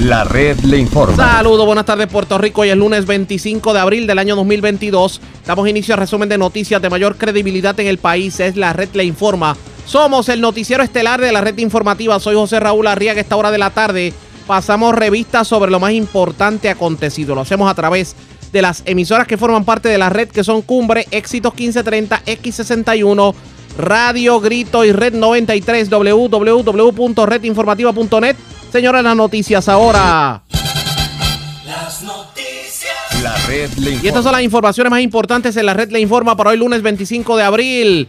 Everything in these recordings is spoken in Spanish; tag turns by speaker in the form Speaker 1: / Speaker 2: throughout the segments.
Speaker 1: La red le informa.
Speaker 2: Saludos, buenas tardes Puerto Rico. Hoy es lunes 25 de abril del año 2022. Damos inicio al resumen de noticias de mayor credibilidad en el país. Es la red le informa. Somos el noticiero estelar de la red informativa. Soy José Raúl Arriaga. Esta hora de la tarde pasamos revistas sobre lo más importante acontecido. Lo hacemos a través de las emisoras que forman parte de la red que son Cumbre, Éxitos 1530, X61, Radio Grito y Red 93, www.redinformativa.net Señora, las noticias ahora.
Speaker 3: Las noticias.
Speaker 1: La red le informa.
Speaker 2: Y estas son las informaciones más importantes en la red le informa para hoy lunes 25 de abril.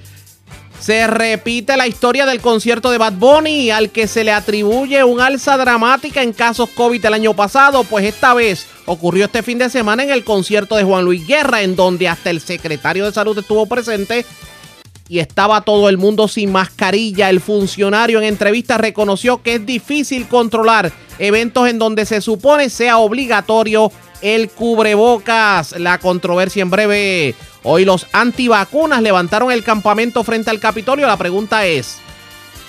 Speaker 2: Se repite la historia del concierto de Bad Bunny al que se le atribuye un alza dramática en casos COVID el año pasado, pues esta vez ocurrió este fin de semana en el concierto de Juan Luis Guerra, en donde hasta el secretario de salud estuvo presente y estaba todo el mundo sin mascarilla. El funcionario en entrevista reconoció que es difícil controlar eventos en donde se supone sea obligatorio el cubrebocas. La controversia en breve. Hoy los antivacunas levantaron el campamento frente al Capitolio. La pregunta es,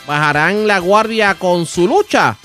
Speaker 2: ¿bajarán la guardia con su lucha?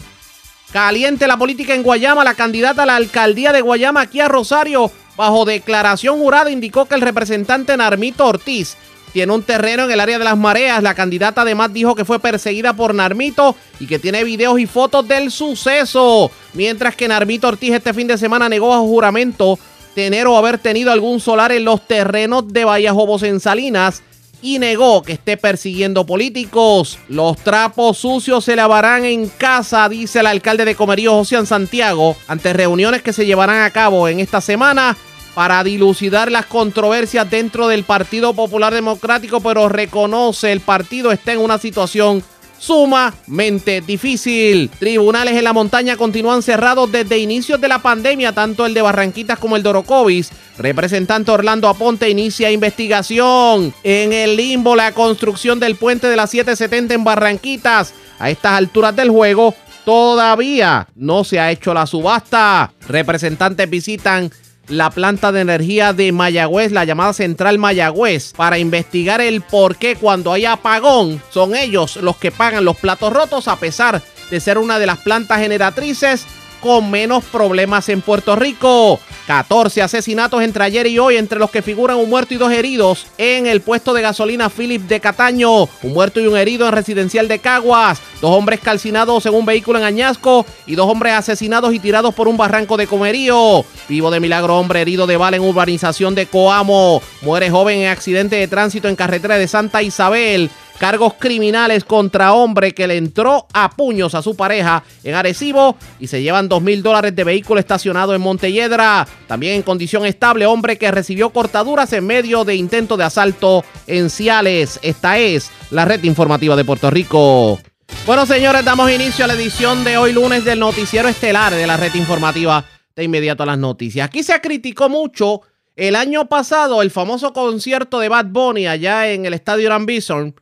Speaker 2: Caliente la política en Guayama. La candidata a la alcaldía de Guayama, aquí a Rosario, bajo declaración jurada, indicó que el representante Narmito Ortiz tiene un terreno en el área de las mareas. La candidata además dijo que fue perseguida por Narmito y que tiene videos y fotos del suceso. Mientras que Narmito Ortiz este fin de semana negó a juramento tener o haber tenido algún solar en los terrenos de Vallajobos en Salinas y negó que esté persiguiendo políticos. Los trapos sucios se lavarán en casa, dice el alcalde de Comerío, José Santiago, ante reuniones que se llevarán a cabo en esta semana para dilucidar las controversias dentro del Partido Popular Democrático, pero reconoce el partido está en una situación sumamente difícil. Tribunales en la montaña continúan cerrados desde inicios de la pandemia, tanto el de Barranquitas como el de Orocovis. Representante Orlando Aponte inicia investigación. En el limbo, la construcción del puente de la 770 en Barranquitas. A estas alturas del juego, todavía no se ha hecho la subasta. Representantes visitan la planta de energía de Mayagüez, la llamada Central Mayagüez, para investigar el por qué cuando hay apagón son ellos los que pagan los platos rotos a pesar de ser una de las plantas generatrices con menos problemas en Puerto Rico. 14 asesinatos entre ayer y hoy, entre los que figuran un muerto y dos heridos en el puesto de gasolina Philip de Cataño. Un muerto y un herido en residencial de Caguas. Dos hombres calcinados en un vehículo en Añasco y dos hombres asesinados y tirados por un barranco de comerío. Vivo de milagro, hombre herido de bala en urbanización de Coamo. Muere joven en accidente de tránsito en carretera de Santa Isabel cargos criminales contra hombre que le entró a puños a su pareja en Arecibo y se llevan dos mil dólares de vehículo estacionado en Montelledra. También en condición estable, hombre que recibió cortaduras en medio de intento de asalto en Ciales. Esta es la red informativa de Puerto Rico. Bueno, señores, damos inicio a la edición de hoy lunes del noticiero estelar de la red informativa de inmediato a las noticias. Aquí se criticó mucho el año pasado el famoso concierto de Bad Bunny allá en el estadio Gran Bison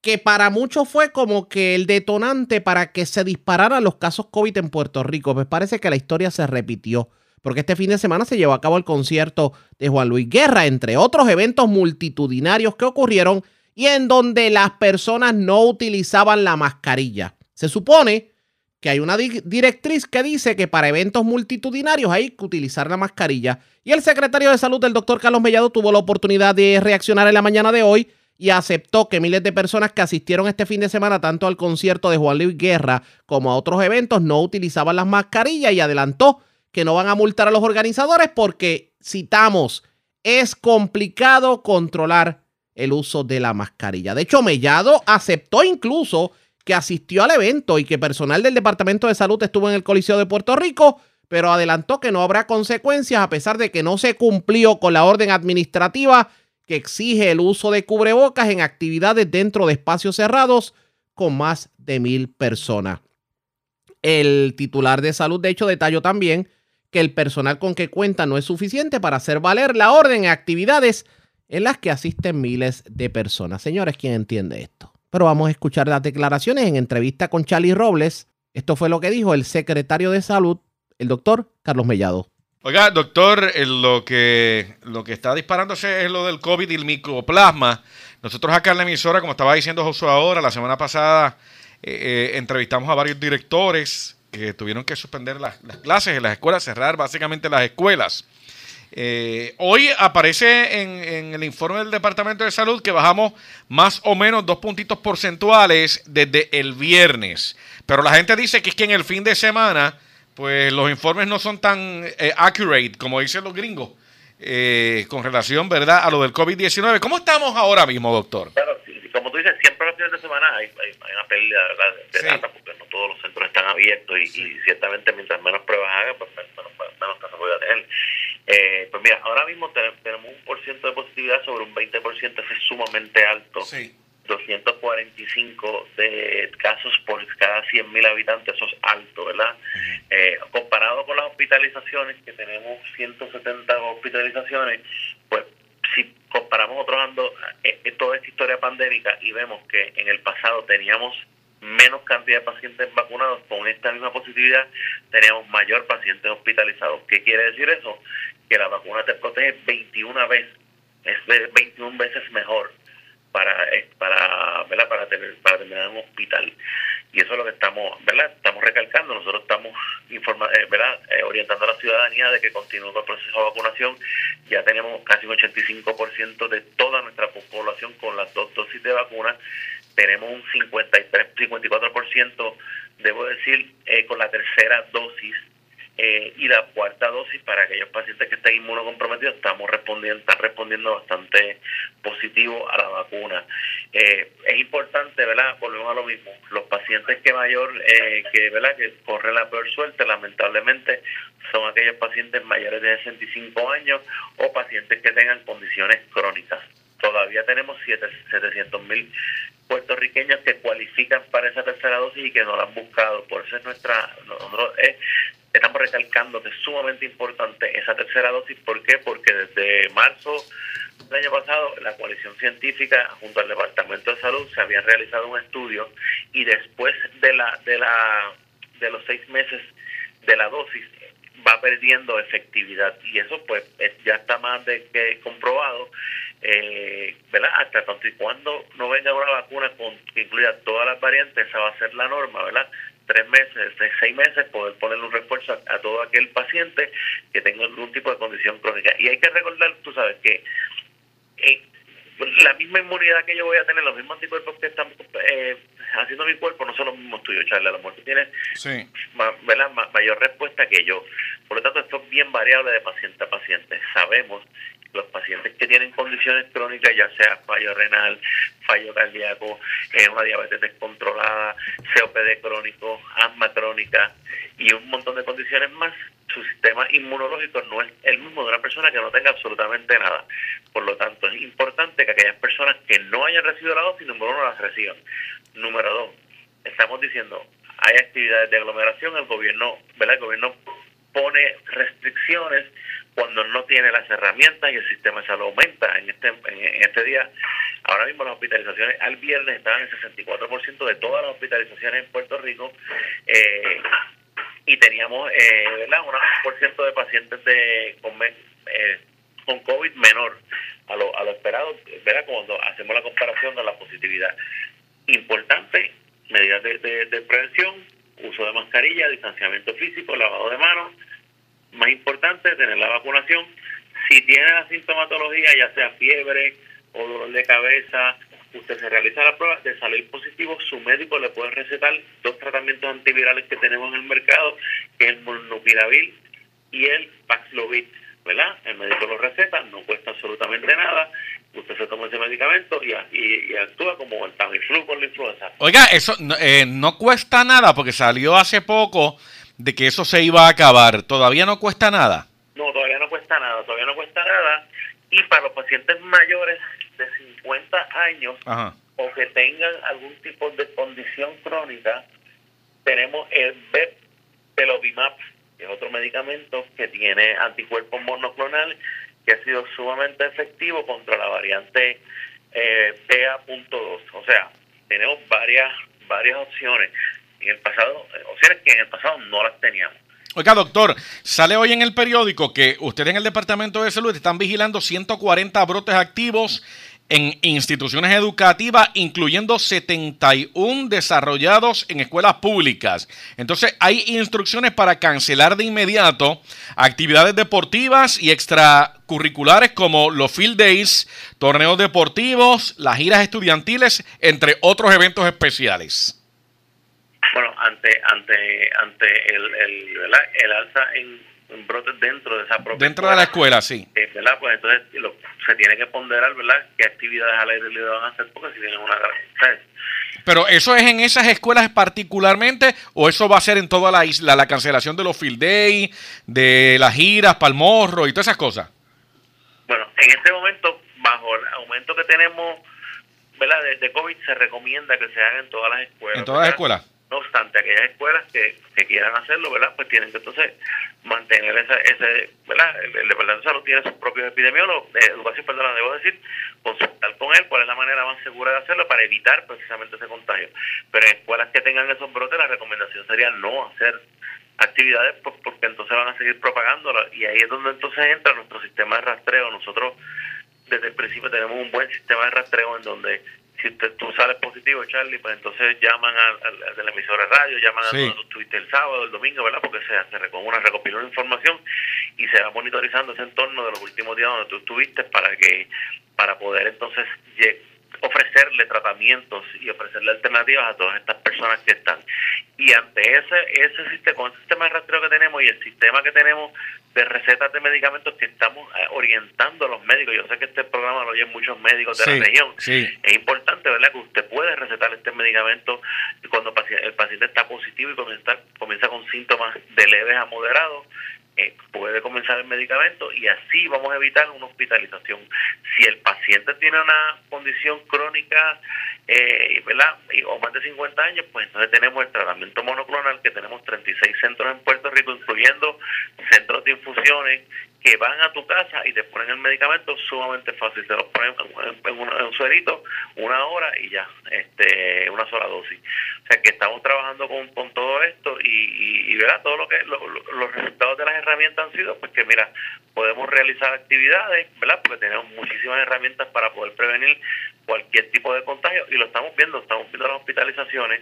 Speaker 2: que para muchos fue como que el detonante para que se dispararan los casos COVID en Puerto Rico. Pues parece que la historia se repitió, porque este fin de semana se llevó a cabo el concierto de Juan Luis Guerra, entre otros eventos multitudinarios que ocurrieron y en donde las personas no utilizaban la mascarilla. Se supone que hay una directriz que dice que para eventos multitudinarios hay que utilizar la mascarilla. Y el secretario de salud, el doctor Carlos Mellado, tuvo la oportunidad de reaccionar en la mañana de hoy y aceptó que miles de personas que asistieron este fin de semana tanto al concierto de Juan Luis Guerra como a otros eventos no utilizaban las mascarillas y adelantó que no van a multar a los organizadores porque, citamos, es complicado controlar el uso de la mascarilla. De hecho, Mellado aceptó incluso que asistió al evento y que personal del Departamento de Salud estuvo en el Coliseo de Puerto Rico, pero adelantó que no habrá consecuencias a pesar de que no se cumplió con la orden administrativa que exige el uso de cubrebocas en actividades dentro de espacios cerrados con más de mil personas. El titular de salud, de hecho, detalló también que el personal con que cuenta no es suficiente para hacer valer la orden en actividades en las que asisten miles de personas. Señores, ¿quién entiende esto? Pero vamos a escuchar las declaraciones en entrevista con Charlie Robles. Esto fue lo que dijo el secretario de salud, el doctor Carlos Mellado.
Speaker 4: Oiga, doctor, eh, lo que, lo que está disparándose es lo del COVID y el micoplasma. Nosotros acá en la emisora, como estaba diciendo Josué ahora, la semana pasada eh, eh, entrevistamos a varios directores que tuvieron que suspender las, las clases en las escuelas, cerrar básicamente las escuelas. Hoy aparece en, en el informe del Departamento de Salud que bajamos más o menos dos puntitos porcentuales desde el viernes. Pero la gente dice que es que en el fin de semana, pues los informes no son tan eh, accurate como dicen los gringos eh, con relación, ¿verdad?, a lo del COVID-19. ¿Cómo estamos ahora mismo, doctor?
Speaker 5: Claro, como tú dices, siempre los fines de semana hay, hay, hay una pérdida de
Speaker 4: Sí.
Speaker 5: data porque no todos los centros están abiertos y, y ciertamente mientras menos pruebas haga, pues menos, menos, casos voy a tener. Eh, pues mira, ahora mismo te- tenemos un por ciento de positividad sobre un 20%, eso es sumamente alto.
Speaker 4: Sí.
Speaker 5: 245 de casos por cada 100.000 habitantes, eso es alto, ¿verdad? Eh, comparado con las hospitalizaciones, que tenemos 170 hospitalizaciones, pues si comparamos otros ando, eh, eh, toda esta historia pandémica y vemos que en el pasado teníamos menos cantidad de pacientes vacunados con esta misma positividad, teníamos mayor pacientes hospitalizados. ¿Qué quiere decir eso? Que la vacuna te protege 21 veces, es de 21 veces mejor para eh, para ¿verdad? para tener para terminar en un hospital. Y eso es lo que estamos verdad estamos recalcando. Nosotros estamos informa eh, verdad Eh, orientando a la ciudadanía de que continúe con el proceso de vacunación. Ya tenemos casi un 85% de toda nuestra población con las dos dosis de vacuna. Tenemos un 53 54% debo decir eh, con la tercera dosis eh, y la cuarta dosis para aquellos pacientes que estén inmunocomprometidos estamos respondiendo están respondiendo bastante positivo a la vacuna. Eh, es importante verdad volvemos a lo mismo los pacientes que mayor eh, que verdad que corren la peor suerte lamentablemente son aquellos pacientes mayores de 65 años o pacientes que tengan condiciones crónicas. Todavía tenemos 700 mil puertorriqueños que cualifican para esa tercera dosis y que no la han buscado. Por eso es nuestra, nosotros eh, estamos recalcando que es sumamente importante esa tercera dosis. ¿Por qué? Porque desde marzo del año pasado la coalición científica junto al Departamento de Salud se habían realizado un estudio y después de la de la de los seis meses de la dosis va perdiendo efectividad y eso pues es- ya está más de que comprobado eh, ¿verdad? Hasta tanto y cuando no venga una vacuna con, que incluya todas las variantes, esa va a ser la norma, ¿verdad? Tres meses, seis meses, poder ponerle un refuerzo a, a todo aquel paciente que tenga algún tipo de condición crónica. Y hay que recordar, tú sabes, que eh, la misma inmunidad que yo voy a tener, los mismos anticuerpos que están eh, haciendo mi cuerpo, no son los mismos tuyos, Charlie. A lo mejor tú tienes
Speaker 4: Sí.
Speaker 5: Ma- mayor respuesta que yo. Por lo tanto, esto es bien variable de paciente a paciente. Sabemos que los pacientes que tienen condiciones crónicas, ya sea fallo renal, fallo cardíaco, eh, una diabetes descontrolada, COPD crónico, asma crónica y un montón de condiciones más, su sistema inmunológico no es el mismo de una persona que no tenga absolutamente nada. Por lo tanto, es importante que aquellas personas que no hayan recibido la dosis, número uno, las reciban. Número dos, estamos diciendo, hay actividades de aglomeración, el gobierno, ¿verdad? El gobierno pone restricciones cuando no tiene las herramientas y el sistema de salud aumenta. En este, en este día, ahora mismo las hospitalizaciones al viernes estaban en 64% de todas las hospitalizaciones en Puerto Rico eh, y teníamos, eh, ¿verdad? Un por ciento de pacientes de, con, eh, con COVID menor a lo, a lo esperado, ¿verdad? Cuando hacemos la comparación de la positividad importante, medidas de, de- de prevención, uso de mascarilla, distanciamiento físico, lavado de manos. Más importante, tener la vacunación. Si tiene la sintomatología, ya sea fiebre o dolor de cabeza, usted se realiza la prueba de salir positivo, su médico le puede recetar dos tratamientos antivirales que tenemos en el mercado, que es el molnupiravir y el Paxlovid, ¿verdad? El médico lo receta, no cuesta absolutamente nada, usted se toma ese medicamento y, y- y actúa como el Tamiflu con la influenza.
Speaker 4: Oiga, eso no, eh, no cuesta nada porque salió hace poco de que eso se iba a acabar. ¿Todavía no cuesta nada?
Speaker 5: No, todavía no cuesta nada, todavía no cuesta nada. Y para los pacientes mayores de 50 años
Speaker 4: Ajá.
Speaker 5: o que tengan algún tipo de condición crónica, tenemos el Beptelovimab, que es otro medicamento que tiene anticuerpos monoclonales, que ha sido sumamente efectivo contra la variante eh, BA.2. O sea, tenemos varias varias opciones. En el pasado, opciones que en el pasado no las teníamos.
Speaker 4: Oiga, doctor, sale hoy en el periódico que ustedes en el Departamento de Salud están vigilando 140 brotes activos en instituciones educativas, incluyendo 71 desarrollados en escuelas públicas. Entonces, hay instrucciones para cancelar de inmediato actividades deportivas y extracurriculares como los field days, torneos deportivos, las giras estudiantiles, entre otros eventos especiales.
Speaker 5: Bueno, ante ante ante el, el, el alza en brotes dentro de esa propia
Speaker 4: Dentro de la escuela, sí.
Speaker 5: eh, ¿verdad? Pues entonces lo- se tiene que ponderar, ¿verdad? ¿Qué actividades al aire libre van a hacer? Porque si tienen una. ¿sabes?
Speaker 4: Pero eso es en esas escuelas particularmente o eso va a ser en toda la isla, la cancelación de los field day, de las giras, palmorro y todas esas cosas.
Speaker 5: Bueno, en este momento, bajo el aumento que tenemos, ¿verdad? De, de COVID, se recomienda que se haga en todas las escuelas.
Speaker 4: En todas las
Speaker 5: ¿verdad?
Speaker 4: escuelas.
Speaker 5: No obstante, aquellas escuelas que, que quieran hacerlo, ¿verdad? Pues tienen que entonces mantener esa, ese, ¿verdad? El, el Departamento de Salud tiene sus propios epidemiólogos, de educación, perdón, debo decir, consultar con él cuál es la manera más segura de hacerlo para evitar precisamente ese contagio. Pero en escuelas que tengan esos brotes, la recomendación sería no hacer actividades pues, porque entonces van a seguir propagándola y ahí es donde entonces entra nuestro sistema de rastreo. Nosotros desde el principio tenemos un buen sistema de rastreo en donde si usted, tú sales positivo, Charlie, pues entonces llaman al, al, de la emisora de radio, llaman
Speaker 4: Sí.
Speaker 5: a donde tú estuviste el sábado, el domingo, ¿verdad? Porque se, recoge una, recopila una información y se va monitorizando ese entorno de los últimos días donde tú estuviste para que para poder entonces ofrecerle tratamientos y ofrecerle alternativas a todas estas personas que están. Y ante ese ese sistema, con ese sistema de rastreo que tenemos y el sistema que tenemos de recetas de medicamentos que estamos eh, orientando a los médicos, yo sé que este programa lo oyen muchos médicos de
Speaker 4: Sí,
Speaker 5: la región,
Speaker 4: sí.
Speaker 5: es importante, ¿verdad?, que usted puede recetar este medicamento cuando el paciente está positivo y comienza, comienza con síntomas de leves a moderados, eh, puede comenzar el medicamento y así vamos a evitar una hospitalización. Si el paciente tiene una condición crónica, eh, ¿verdad?, o más de 50 años, pues entonces tenemos el tratamiento monoclonal, que tenemos 36 centros en Puerto Rico, incluyendo centros de infusiones, que van a tu casa y te ponen el medicamento sumamente fácil. Te lo ponen en, un, en una hora y ya, este, una sola dosis. O sea que estamos trabajando con, con todo esto y, y, verá todo lo que lo- los resultados de las herramientas han sido, pues que mira, podemos realizar actividades, ¿verdad? Porque tenemos muchísimas herramientas para poder prevenir cualquier tipo de contagio y lo estamos viendo, estamos viendo las hospitalizaciones,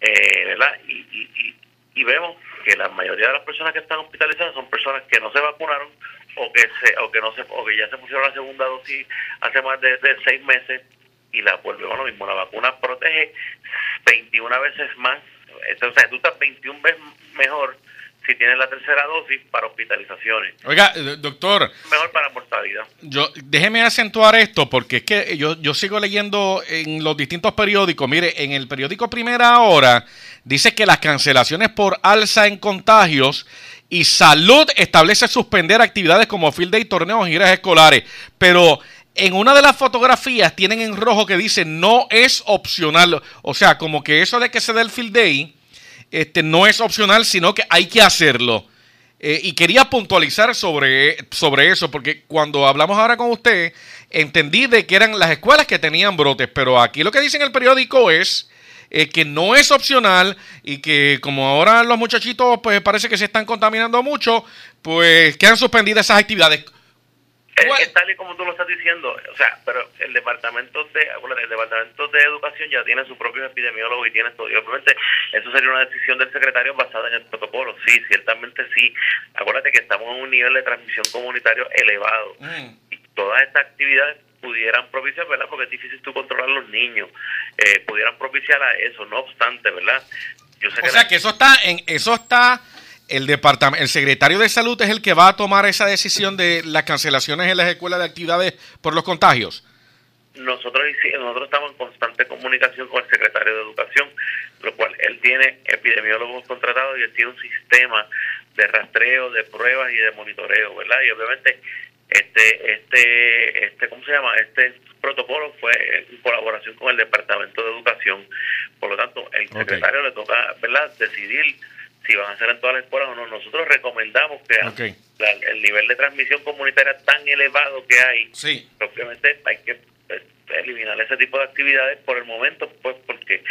Speaker 5: eh, ¿verdad? Y, y, y, vemos que la mayoría de las personas que están hospitalizadas son personas que no se vacunaron o que se o que no se o que ya se pusieron la segunda dosis hace más de, seis meses y la volvemos lo mismo. La vacuna protege 21 veces más. Entonces tú estás 21 veces mejor si tienes la tercera dosis para hospitalizaciones
Speaker 4: Oiga, eh, doctor,
Speaker 5: mejor para mortalidad
Speaker 4: yo déjeme acentuar esto porque es que yo, yo sigo leyendo en los distintos periódicos. Mire, en el periódico Primera Hora dice que las cancelaciones por alza en contagios y salud establece suspender actividades como field day, torneos y giras escolares. Pero en una de las fotografías tienen en rojo que dice no es opcional. O sea, como que eso de que se dé el field day este, no es opcional, sino que hay que hacerlo. Eh, y quería puntualizar sobre, sobre eso, porque cuando hablamos ahora con usted, entendí de que eran las escuelas que tenían brotes, pero aquí lo que dice en el periódico es eh, que no es opcional y que como ahora los muchachitos pues parece que se están contaminando mucho, pues quedan suspendidas esas actividades.
Speaker 5: Es,
Speaker 4: ¿Cuál-
Speaker 5: es tal y como tú lo estás diciendo, o sea, pero el departamento de el departamento de educación ya tiene su propio epidemiólogo y tiene todo. Y obviamente eso sería una decisión del secretario basada en el protocolo. Sí, ciertamente sí. Acuérdate que estamos en un nivel de transmisión comunitario elevado
Speaker 4: Mm.
Speaker 5: y todas estas actividades pudieran propiciar, ¿verdad? Porque es difícil tú controlar a los niños, eh, pudieran propiciar a eso. No obstante, ¿verdad? Yo sé
Speaker 4: O
Speaker 5: que
Speaker 4: sea
Speaker 5: la-
Speaker 4: que eso está en eso está el departamento, el secretario de salud es el que va a tomar esa decisión de las cancelaciones en las escuelas de actividades por los contagios.
Speaker 5: nosotros nosotros estamos en constante comunicación con el secretario de Educación, lo cual él tiene epidemiólogos contratados y él tiene un sistema de rastreo, de pruebas y de monitoreo, ¿verdad? Y obviamente este este este ¿cómo se llama? Este protocolo fue en colaboración con el Departamento de Educación. Por lo tanto, el secretario le toca, ¿verdad?, decidir si van a hacer en todas las escuelas o no. Nosotros recomendamos que la- el nivel de transmisión comunitaria tan elevado que hay
Speaker 4: Sí.
Speaker 5: obviamente hay que eh, eliminar ese tipo de actividades por el momento, pues porque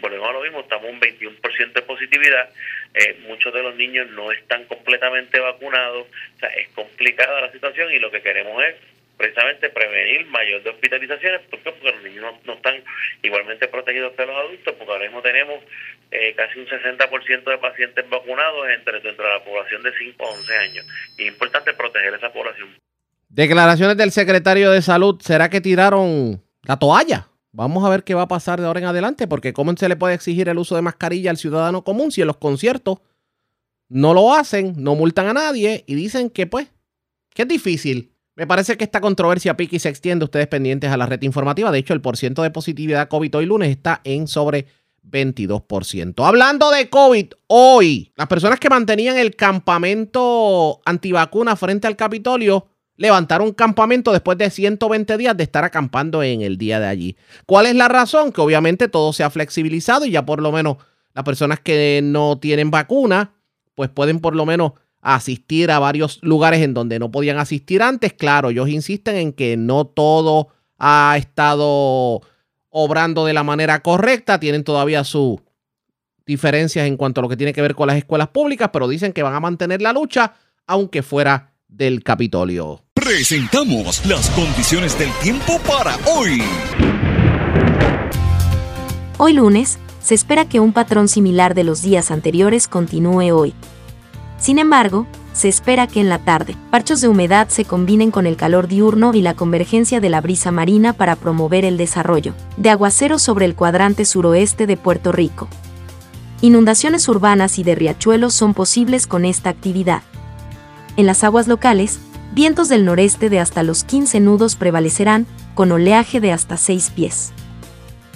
Speaker 5: volvemos a lo mismo, estamos un 21% de positividad, eh, muchos de los niños no están completamente vacunados, o sea, es complicada la situación y lo que queremos es precisamente prevenir mayor de hospitalizaciones, ¿por qué? porque los niños no, no están igualmente protegidos que los adultos, porque ahora mismo tenemos eh, casi un 60% de pacientes vacunados entre dentro de la población de 5 a 11 años. Y es importante proteger esa población.
Speaker 2: Declaraciones del secretario de salud. ¿Será que tiraron la toalla? Vamos a ver qué va a pasar de ahora en adelante, porque cómo se le puede exigir el uso de mascarilla al ciudadano común si en los conciertos no lo hacen, no multan a nadie y dicen que pues, que es difícil. Me parece que esta controversia pique y se extiende, ustedes pendientes a la red informativa. De hecho, el porciento de positividad COVID hoy lunes está en sobre 22%. Hablando de COVID, hoy las personas que mantenían el campamento antivacuna frente al Capitolio levantaron campamento después de 120 días de estar acampando en el día de allí. ¿Cuál es la razón? Que obviamente todo se ha flexibilizado y ya por lo menos las personas que no tienen vacuna, pues pueden por lo menos asistir a varios lugares en donde no podían asistir antes. Claro, ellos insisten en que no todo ha estado obrando de la manera correcta, tienen todavía sus diferencias en cuanto a lo que tiene que ver con las escuelas públicas, pero dicen que van a mantener la lucha aunque fuera del Capitolio.
Speaker 6: Presentamos las condiciones del tiempo para hoy.
Speaker 7: Hoy lunes, se espera que un patrón similar de los días anteriores continúe hoy. Sin embargo, se espera que en la tarde, parchos de humedad se combinen con el calor diurno y la convergencia de la brisa marina para promover el desarrollo de aguaceros sobre el cuadrante suroeste de Puerto Rico. Inundaciones urbanas y de riachuelos son posibles con esta actividad. En las aguas locales, vientos del noreste de hasta los 15 nudos prevalecerán, con oleaje de hasta 6 pies.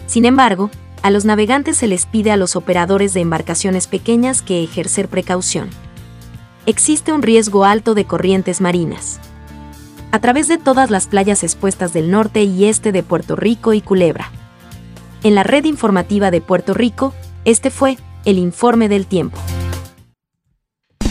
Speaker 7: Sin embargo, a los navegantes se les pide a los operadores de embarcaciones pequeñas que ejercer precaución. Existe un riesgo alto de corrientes marinas. A través de todas las playas expuestas del norte y este de Puerto Rico y Culebra. En la red informativa de Puerto Rico, este fue el informe del tiempo.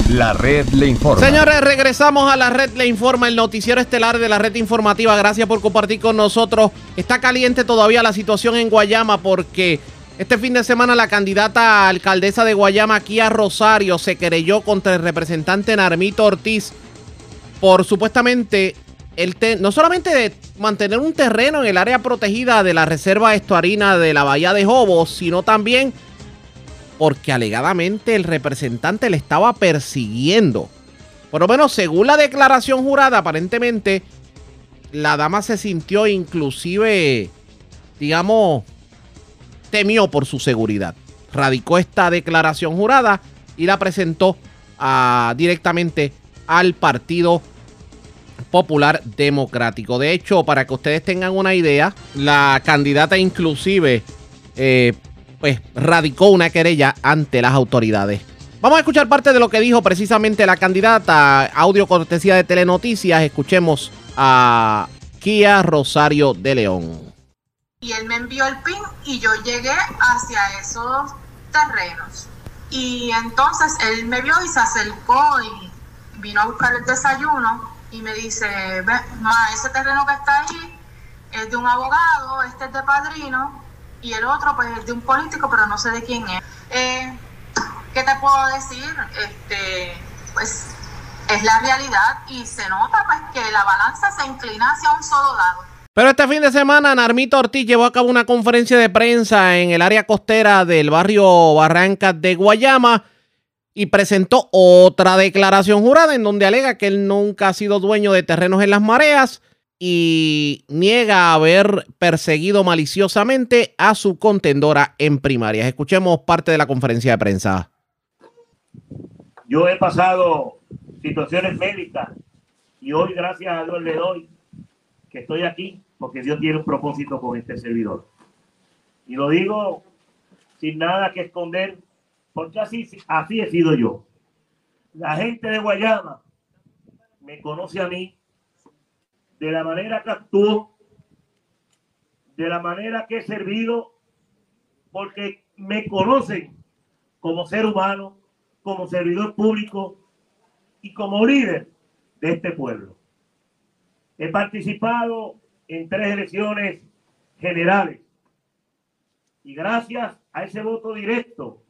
Speaker 1: La red le informa.
Speaker 2: Señores, regresamos a la red Le Informa, el noticiero estelar de la red informativa. Gracias por compartir con nosotros. Está caliente todavía la situación en Guayama porque este fin de semana la candidata a alcaldesa de Guayama, Kia Rosario, se querelló contra el representante Narmito Ortiz por supuestamente el no solamente de mantener un terreno en el área protegida de la reserva estuarina de la Bahía de Jobos, sino también porque alegadamente el representante le estaba persiguiendo. Por lo menos según la declaración jurada, aparentemente la dama se sintió inclusive, digamos, temió por su seguridad. Radicó esta declaración jurada y la presentó ah, directamente al Partido Popular Democrático. De hecho, para que ustedes tengan una idea, la candidata inclusive eh, pues radicó una querella ante las autoridades. Vamos a escuchar parte de lo que dijo precisamente la candidata, audio cortesía de Telenoticias. Escuchemos a Kia Rosario de León.
Speaker 8: Y él me envió el PIN y yo llegué hacia esos terrenos. Y entonces él me vio y se acercó y vino a buscar el desayuno y me dice, ma, ese terreno que está ahí es de un abogado, este es de padrino, y el otro pues es de un político, pero no sé de quién es. Eh, ¿Qué te puedo decir? Este, pues es la realidad y se nota pues que la balanza se inclina hacia un solo lado.
Speaker 2: Pero este fin de semana Narmito Ortiz llevó a cabo una conferencia de prensa en el área costera del barrio Barrancas de Guayama y presentó otra declaración jurada en donde alega que él nunca ha sido dueño de terrenos en las mareas y niega haber perseguido maliciosamente a su contendora en primarias. Escuchemos parte de la conferencia de prensa.
Speaker 9: Yo he pasado situaciones médicas y hoy, gracias a Dios, le doy que estoy aquí porque Dios tiene un propósito con este servidor. Y lo digo sin nada que esconder, porque así, así he sido yo. La gente de Guayama me conoce a mí de la manera que actúo, de la manera que he servido, porque me conocen como ser humano, como servidor público y como líder de este pueblo. He participado en tres elecciones generales y gracias a ese voto directo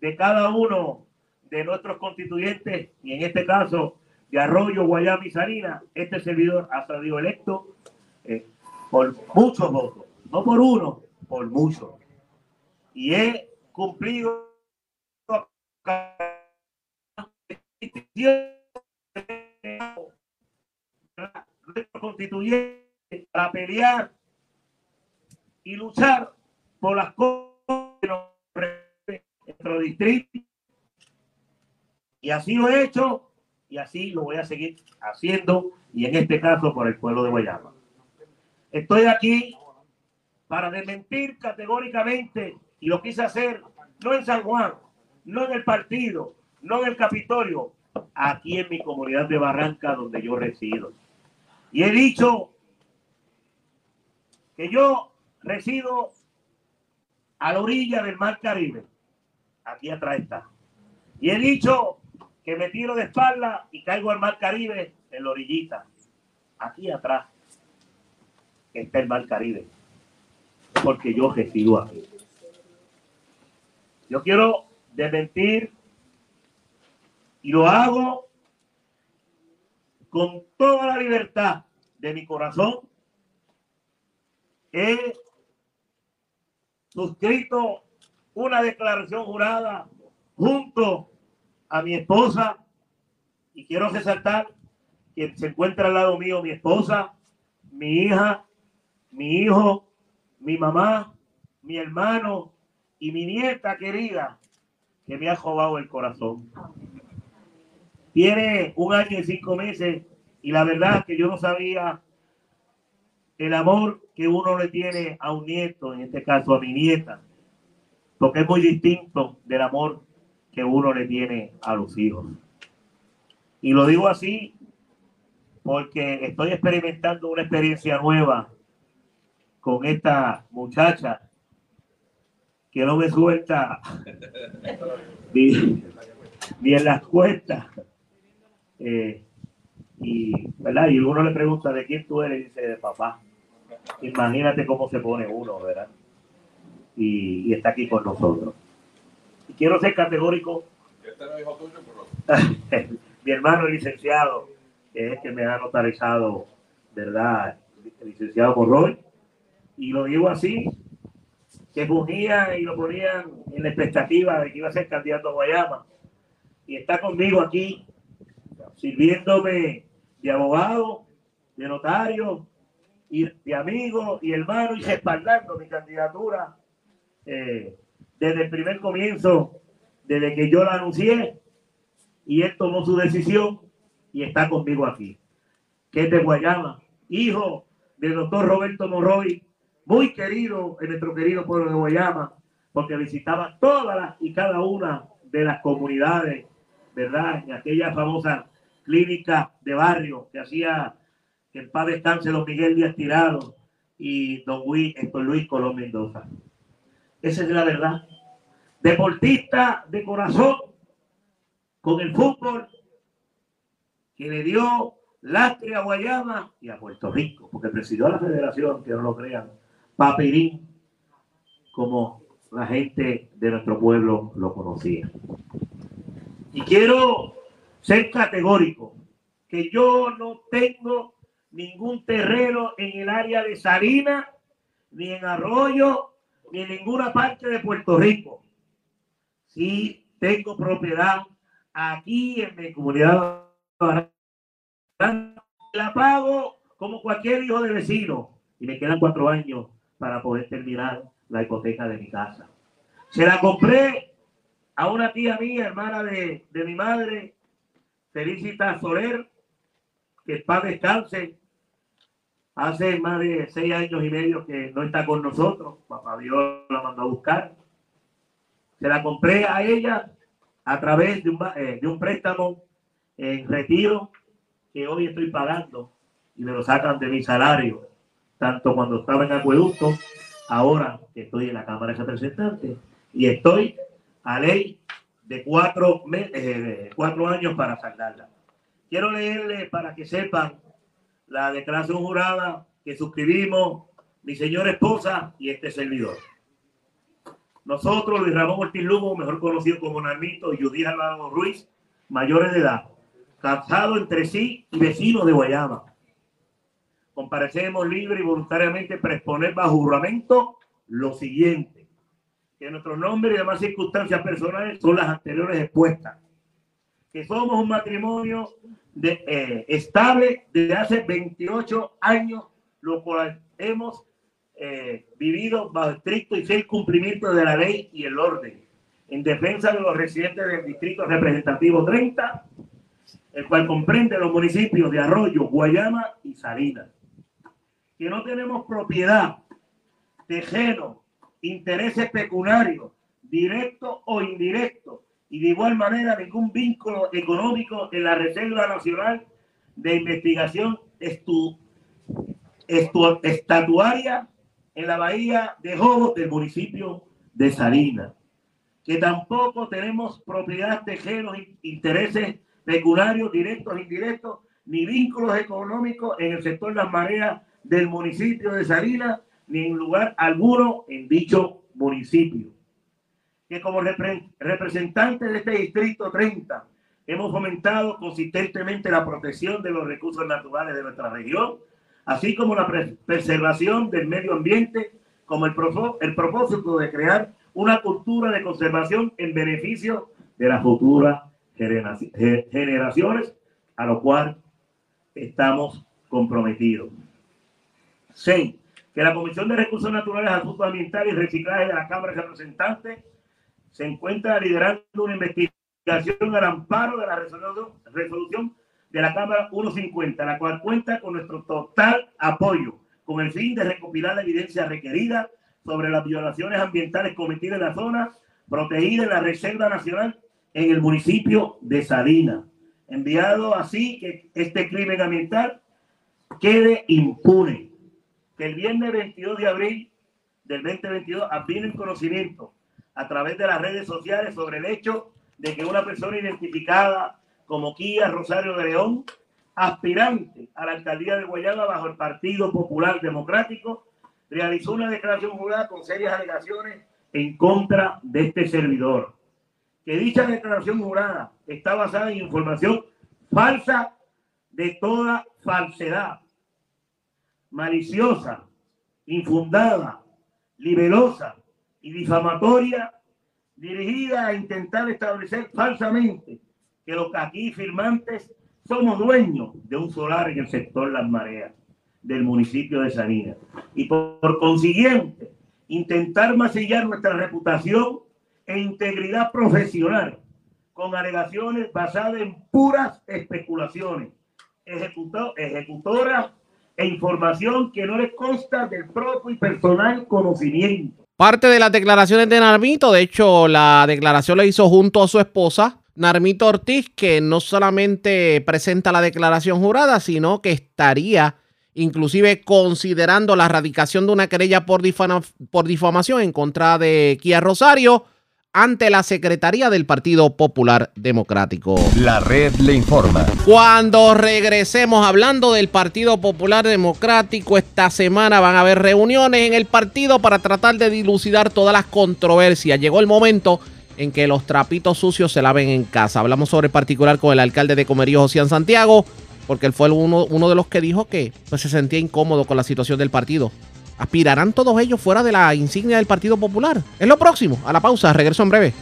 Speaker 9: de cada uno de nuestros constituyentes y en este caso de Arroyo, Guayama y Salinas, este servidor ha salido electo eh, por muchos votos, no por uno, por muchos. Y he cumplido constituyente para pelear y luchar por las cosas de nuestro distrito. Y así lo he hecho y así lo voy a seguir haciendo y en este caso por el pueblo de Guayama. Estoy aquí para desmentir categóricamente y lo quise hacer no en San Juan, no en el partido, no en el Capitolio, aquí en mi comunidad de Barranca donde yo resido. Y he dicho que yo resido a la orilla del Mar Caribe. Aquí atrás está. Y he dicho que me tiro de espalda y caigo al Mar Caribe en la orillita. Aquí atrás está el Mar Caribe. Porque yo resido aquí. Yo quiero desmentir y lo hago con toda la libertad de mi corazón. He suscrito una declaración jurada junto a mi esposa y quiero resaltar que se encuentra al lado mío mi esposa, mi hija, mi hijo, mi mamá, mi hermano y mi nieta querida que me ha robado el corazón. Tiene un año y cinco meses y la verdad que yo no sabía el amor que uno le tiene a un nieto, en este caso a mi nieta, porque es muy distinto del amor que uno le tiene a los hijos. Y lo digo así porque estoy experimentando una experiencia nueva con esta muchacha que no me suelta ni, en las cuestas. Eh, y, ¿verdad? y uno le pregunta de quién tú eres y dice de papá. Imagínate cómo se pone uno, ¿verdad? Y, está aquí con nosotros. Y quiero ser categórico. Mi hermano el licenciado, que es el que me ha notarizado, ¿verdad? El licenciado Morroy. Y lo digo así, que fungía y lo ponían en la expectativa de que iba a ser candidato a Guayama. Y está conmigo aquí, sirviéndome de abogado, de notario, y de amigo y hermano, y respaldando mi candidatura eh, desde el primer comienzo, desde que yo la anuncié, y él tomó su decisión y está conmigo aquí, que de Guayama, hijo del doctor Roberto Morroy, muy querido en nuestro querido pueblo de Guayama, porque visitaba todas y cada una de las comunidades, ¿verdad? En aquella famosa clínica de barrio que hacía que en paz descanse don Miguel Díaz Tirado y don Luis, Luis Colón Mendoza. Esa es la verdad. Deportista de corazón con el fútbol que le dio lastre a Guayama y a Puerto Rico, porque presidió la federación, que no lo crean, Papirín, como la gente de nuestro pueblo lo conocía. Y quiero ser categórico, que yo no tengo ningún terreno en el área de Salinas, ni en Arroyo, ni en ninguna parte de Puerto Rico. Sí tengo propiedad aquí en mi comunidad. La pago como cualquier hijo de vecino y me quedan cuatro años para poder terminar la hipoteca de mi casa. Se la compré a una tía mía, hermana de, de mi madre, Felicita Soler, que paz descanse. Hace más de seis años y medio que no está con nosotros. Papá Dios la mandó a buscar. Se la compré a ella a través de un, eh, de un préstamo en retiro que hoy estoy pagando y me lo sacan de mi salario, tanto cuando estaba en acueducto, ahora que estoy en la Cámara de Representantes y estoy a ley de cuatro, eh, cuatro años para saldarla. Quiero leerle para que sepan la declaración jurada que suscribimos mi señora esposa y este servidor. Nosotros, Luis Ramón Ortiz Lugo, mejor conocido como Narmito, y Judí Álvaro Ruiz, mayores de edad, casados entre sí y vecinos de Guayama. Comparecemos libre y voluntariamente para exponer bajo juramento lo siguiente, que nuestros nombres y demás circunstancias personales son las anteriores expuestas, que somos un matrimonio de, eh, estable desde hace 28 años, lo cual hemos eh, vivido bajo estricto y fiel cumplimiento de la ley y el orden, en defensa de los residentes del Distrito Representativo 30, el cual comprende los municipios de Arroyo, Guayama y Salinas. Que no tenemos propiedad, tejeno, intereses pecuniarios, directos o indirectos, y de igual manera ningún vínculo económico en la Reserva Nacional de Investigación estu, Estatuaria en la bahía de Jobo del municipio de Salinas. Que tampoco tenemos propiedad, tejenos, intereses pecuniarios, directos e indirectos, ni vínculos económicos en el sector de las mareas del municipio de Salinas, ni en lugar alguno en dicho municipio que como representantes de este distrito 30 hemos fomentado consistentemente la protección de los recursos naturales de nuestra región, así como la preservación del medio ambiente, como el, el propósito de crear una cultura de conservación en beneficio de las futuras generaciones, a lo cual estamos comprometidos. 6. Que la Comisión de Recursos Naturales, Asuntos Ambientales y Reciclaje de la Cámara de Representantes se encuentra liderando una investigación al amparo de la resolución, de la Cámara 150, la cual cuenta con nuestro total apoyo, con el fin de recopilar la evidencia requerida sobre las violaciones ambientales cometidas en la zona protegida en la Reserva Nacional en el municipio de Salinas, enviado así que este crimen ambiental quede impune. Que el viernes 22 de abril del 2022 viene en conocimiento a través de las redes sociales sobre el hecho de que una persona identificada como Kia Rosario de León, aspirante a la alcaldía de Guayama bajo el Partido Popular Democrático, realizó una declaración jurada con serias alegaciones en contra de este servidor. Que dicha declaración jurada está basada en información falsa de toda falsedad, maliciosa, infundada, liberosa, y difamatoria dirigida a intentar establecer falsamente que los aquí firmantes somos dueños de un solar en el sector Las Mareas del municipio de Salinas. Y por, consiguiente, intentar masillar nuestra reputación e integridad profesional con alegaciones basadas en puras especulaciones, ejecutoras e información que no les consta del propio y personal conocimiento.
Speaker 2: Parte de las declaraciones de Narmito, de hecho, la declaración la hizo junto a su esposa, Narmito Ortiz, que no solamente presenta la declaración jurada, sino que estaría inclusive considerando la erradicación de una querella por, por difamación en contra de Kia Rosario ante la Secretaría del Partido Popular Democrático.
Speaker 1: La red le informa.
Speaker 2: Cuando regresemos hablando del Partido Popular Democrático, esta semana van a haber reuniones en el partido para tratar de dilucidar todas las controversias. Llegó el momento en que los trapitos sucios se laven en casa. Hablamos sobre particular con el alcalde de Comerío, José Santiago, porque él fue uno, uno de los que dijo que pues, se sentía incómodo con la situación del partido. ¿Aspirarán todos ellos fuera de la insignia del Partido Popular? Es lo próximo. A la pausa, regreso en breve.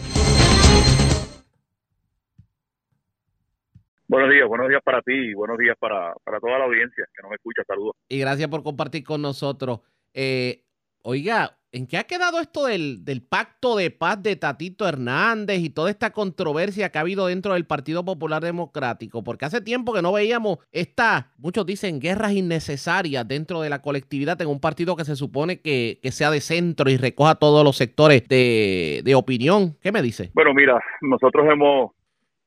Speaker 10: Buenos días, buenos días para ti y buenos días para, para toda la audiencia que nos escucha. Saludos.
Speaker 2: Y gracias por compartir con nosotros. Eh, oiga, ¿En qué ha quedado esto del, pacto de paz de Tatito Hernández y toda esta controversia que ha habido dentro del Partido Popular Democrático? Porque hace tiempo que no veíamos esta, muchos dicen, guerras innecesarias dentro de la colectividad en un partido que se supone que, sea de centro y recoja todos los sectores de, de opinión. ¿Qué me dice?
Speaker 10: Bueno, mira, nosotros hemos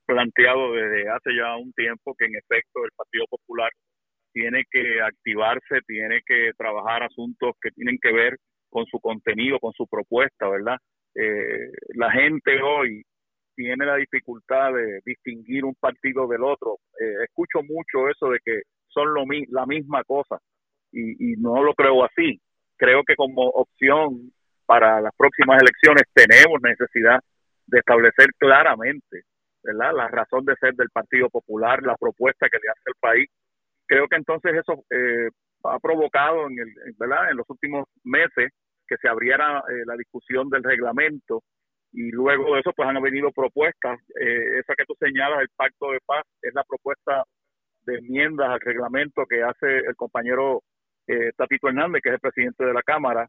Speaker 10: planteado desde hace ya un tiempo que en efecto el Partido Popular tiene que activarse, tiene que trabajar asuntos que tienen que ver con su contenido, con su propuesta, ¿verdad? Eh, la gente hoy tiene la dificultad de distinguir un partido del otro. Eh, escucho mucho eso de que son lo la misma cosa y, y no lo creo así. Creo que como opción para las próximas elecciones tenemos necesidad de establecer claramente ¿verdad? La razón de ser del Partido Popular, la propuesta que le hace el país. Creo que entonces eso eh, ha provocado en, el, ¿verdad? en los últimos meses que se abriera eh, la discusión del reglamento y luego de eso pues han venido propuestas. Eh, esa que tú señalas, el Pacto de Paz, es la propuesta de enmiendas al reglamento que hace el compañero eh, Tatito Hernández, que es el presidente de la Cámara.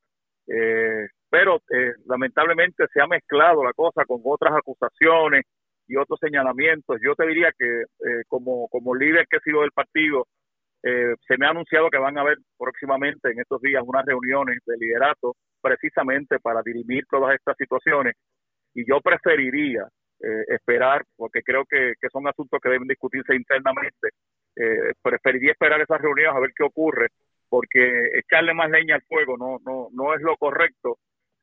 Speaker 10: Eh, pero eh, lamentablemente se ha mezclado la cosa con otras acusaciones y otros señalamientos. Yo te diría que como, como líder que he sido del partido, se me ha anunciado que van a haber próximamente en estos días unas reuniones de liderato precisamente para dirimir todas estas situaciones y yo preferiría esperar, porque creo que, son asuntos que deben discutirse internamente, preferiría esperar esas reuniones a ver qué ocurre porque echarle más leña al fuego no, no, no es lo correcto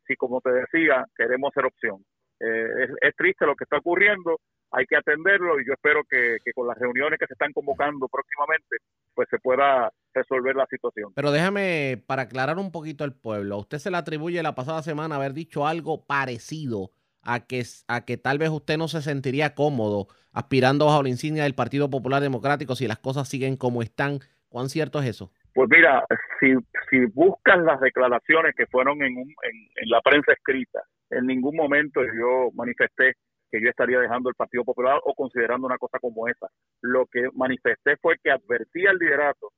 Speaker 10: si, como te decía, queremos ser opción. Eh, es, triste lo que está ocurriendo, hay que atenderlo y yo espero que, con las reuniones que se están convocando próximamente, pues se pueda resolver la situación.
Speaker 2: Pero déjame, para aclarar un poquito al pueblo, a usted se le atribuye la pasada semana haber dicho algo parecido a que, a que tal vez usted no se sentiría cómodo aspirando bajo la insignia del Partido Popular Democrático si las cosas siguen como están. ¿Cuán cierto es eso?
Speaker 10: Pues mira, si, si buscas las declaraciones que fueron en, un, en, la prensa escrita, en ningún momento yo manifesté que yo estaría dejando el Partido Popular o considerando una cosa como esa. Lo que manifesté fue que advertía al liderato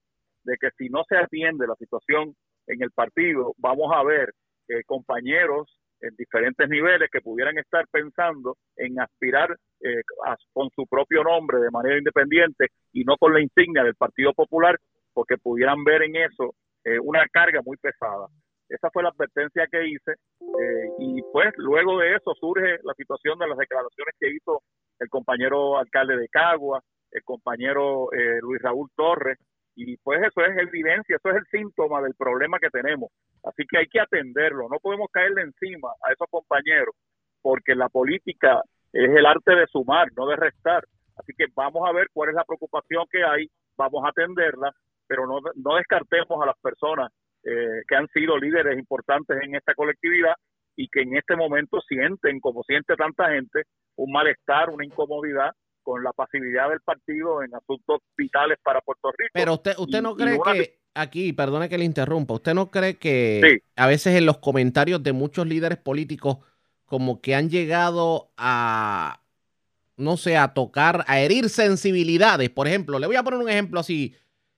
Speaker 10: de que si no se atiende la situación en el partido, vamos a ver eh, compañeros en diferentes niveles que pudieran estar pensando en aspirar eh, con su propio nombre de manera independiente y no con la insignia del Partido Popular porque pudieran ver en eso eh, una carga muy pesada. Esa fue la advertencia que hice eh, y pues luego de eso surge la situación de las declaraciones que hizo el compañero alcalde de Cagua, el compañero eh, Luis Raúl Torres y pues eso es evidencia, eso es el síntoma del problema que tenemos. Así que hay que atenderlo, no podemos caerle encima a esos compañeros porque la política es el arte de sumar, no de restar. Así que vamos a ver cuál es la preocupación que hay, vamos a atenderla pero no, no descartemos a las personas eh, que han sido líderes importantes en esta colectividad y que en este momento sienten, como siente tanta gente, un malestar, una incomodidad con la pasividad del partido en asuntos vitales para Puerto Rico.
Speaker 2: Pero usted, usted no cree que aquí, perdone que le interrumpa, usted no cree que a veces en los comentarios de muchos líderes políticos como que han llegado a, no sé, a tocar, a herir sensibilidades. Por ejemplo, le voy a poner un ejemplo así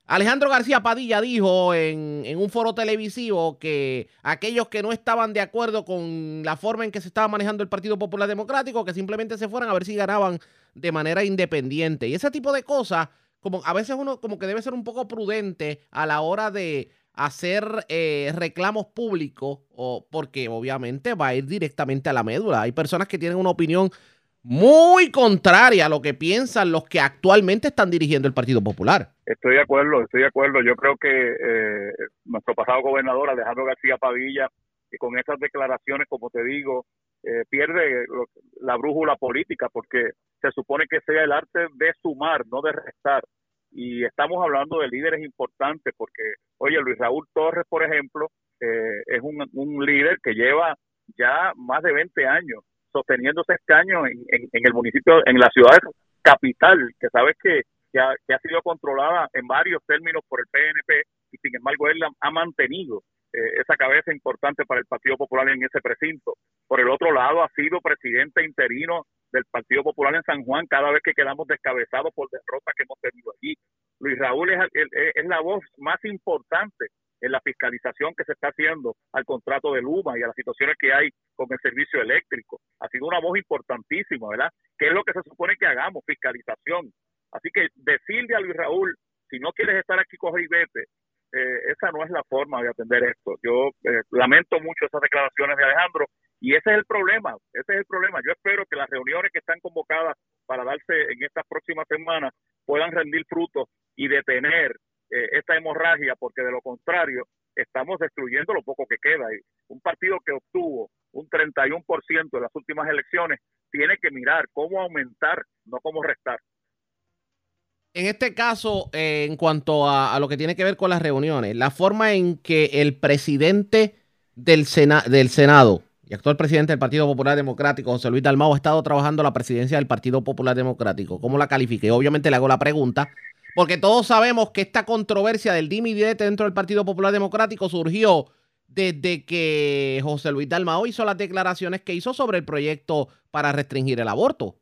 Speaker 2: Alejandro García Padilla dijo en, un foro televisivo que aquellos que no estaban de acuerdo con la forma en que se estaba manejando el Partido Popular Democrático, que simplemente se fueran a ver si ganaban de manera independiente. Y ese tipo de cosas, como a veces uno como que debe ser un poco prudente a la hora de hacer eh, reclamos públicos, o porque obviamente va a ir directamente a la médula. Hay personas que tienen una opinión muy contraria a lo que piensan los que actualmente están dirigiendo el Partido Popular.
Speaker 10: Estoy de acuerdo, estoy de acuerdo. Yo creo que eh, nuestro pasado gobernador Alejandro García Padilla, que con esas declaraciones, como te digo, eh, pierde la brújula política porque se supone que sea el arte de sumar, no de restar. Y estamos hablando de líderes importantes porque, oye, Luis Raúl Torres, por ejemplo, eh, es un, líder que lleva ya más de 20 años sosteniendo ese escaño en, en, el municipio, en la ciudad capital, que sabes que, que, ha, sido controlada en varios términos por el PNP y sin embargo él ha, mantenido eh, esa cabeza importante para el Partido Popular en ese precinto. Por el otro lado, ha sido presidente interino del Partido Popular en San Juan cada vez que quedamos descabezados por derrotas que hemos tenido allí. Luis Raúl es, es la voz más importante en la fiscalización que se está haciendo al contrato de Luma y a las situaciones que hay con el servicio eléctrico. Ha sido una voz importantísima, ¿verdad? ¿Qué es lo que se supone que hagamos? Fiscalización. Así que decirle a Luis Raúl, si no quieres estar aquí, coge y vete. Eh, esa no es la forma de atender esto. Yo eh, lamento mucho esas declaraciones de Alejandro y ese es el problema, ese es el problema. Yo espero que las reuniones que están convocadas para darse en estas próximas semanas puedan rendir frutos y detener eh, esta hemorragia, porque de lo contrario estamos destruyendo lo poco que queda. Y un partido que obtuvo un 31% en las últimas elecciones tiene que mirar cómo aumentar, no cómo restar.
Speaker 2: En este caso, eh, en cuanto a, lo que tiene que ver con las reuniones, la forma en que el presidente del, del Senado, y actual presidente del Partido Popular Democrático, José Luis Dalmau, ha estado trabajando la presidencia del Partido Popular Democrático. ¿Cómo la califique? Obviamente le hago la pregunta, porque todos sabemos que esta controversia del dimi dentro del Partido Popular Democrático surgió desde que José Luis Dalmao hizo las declaraciones que hizo sobre el proyecto para restringir el aborto.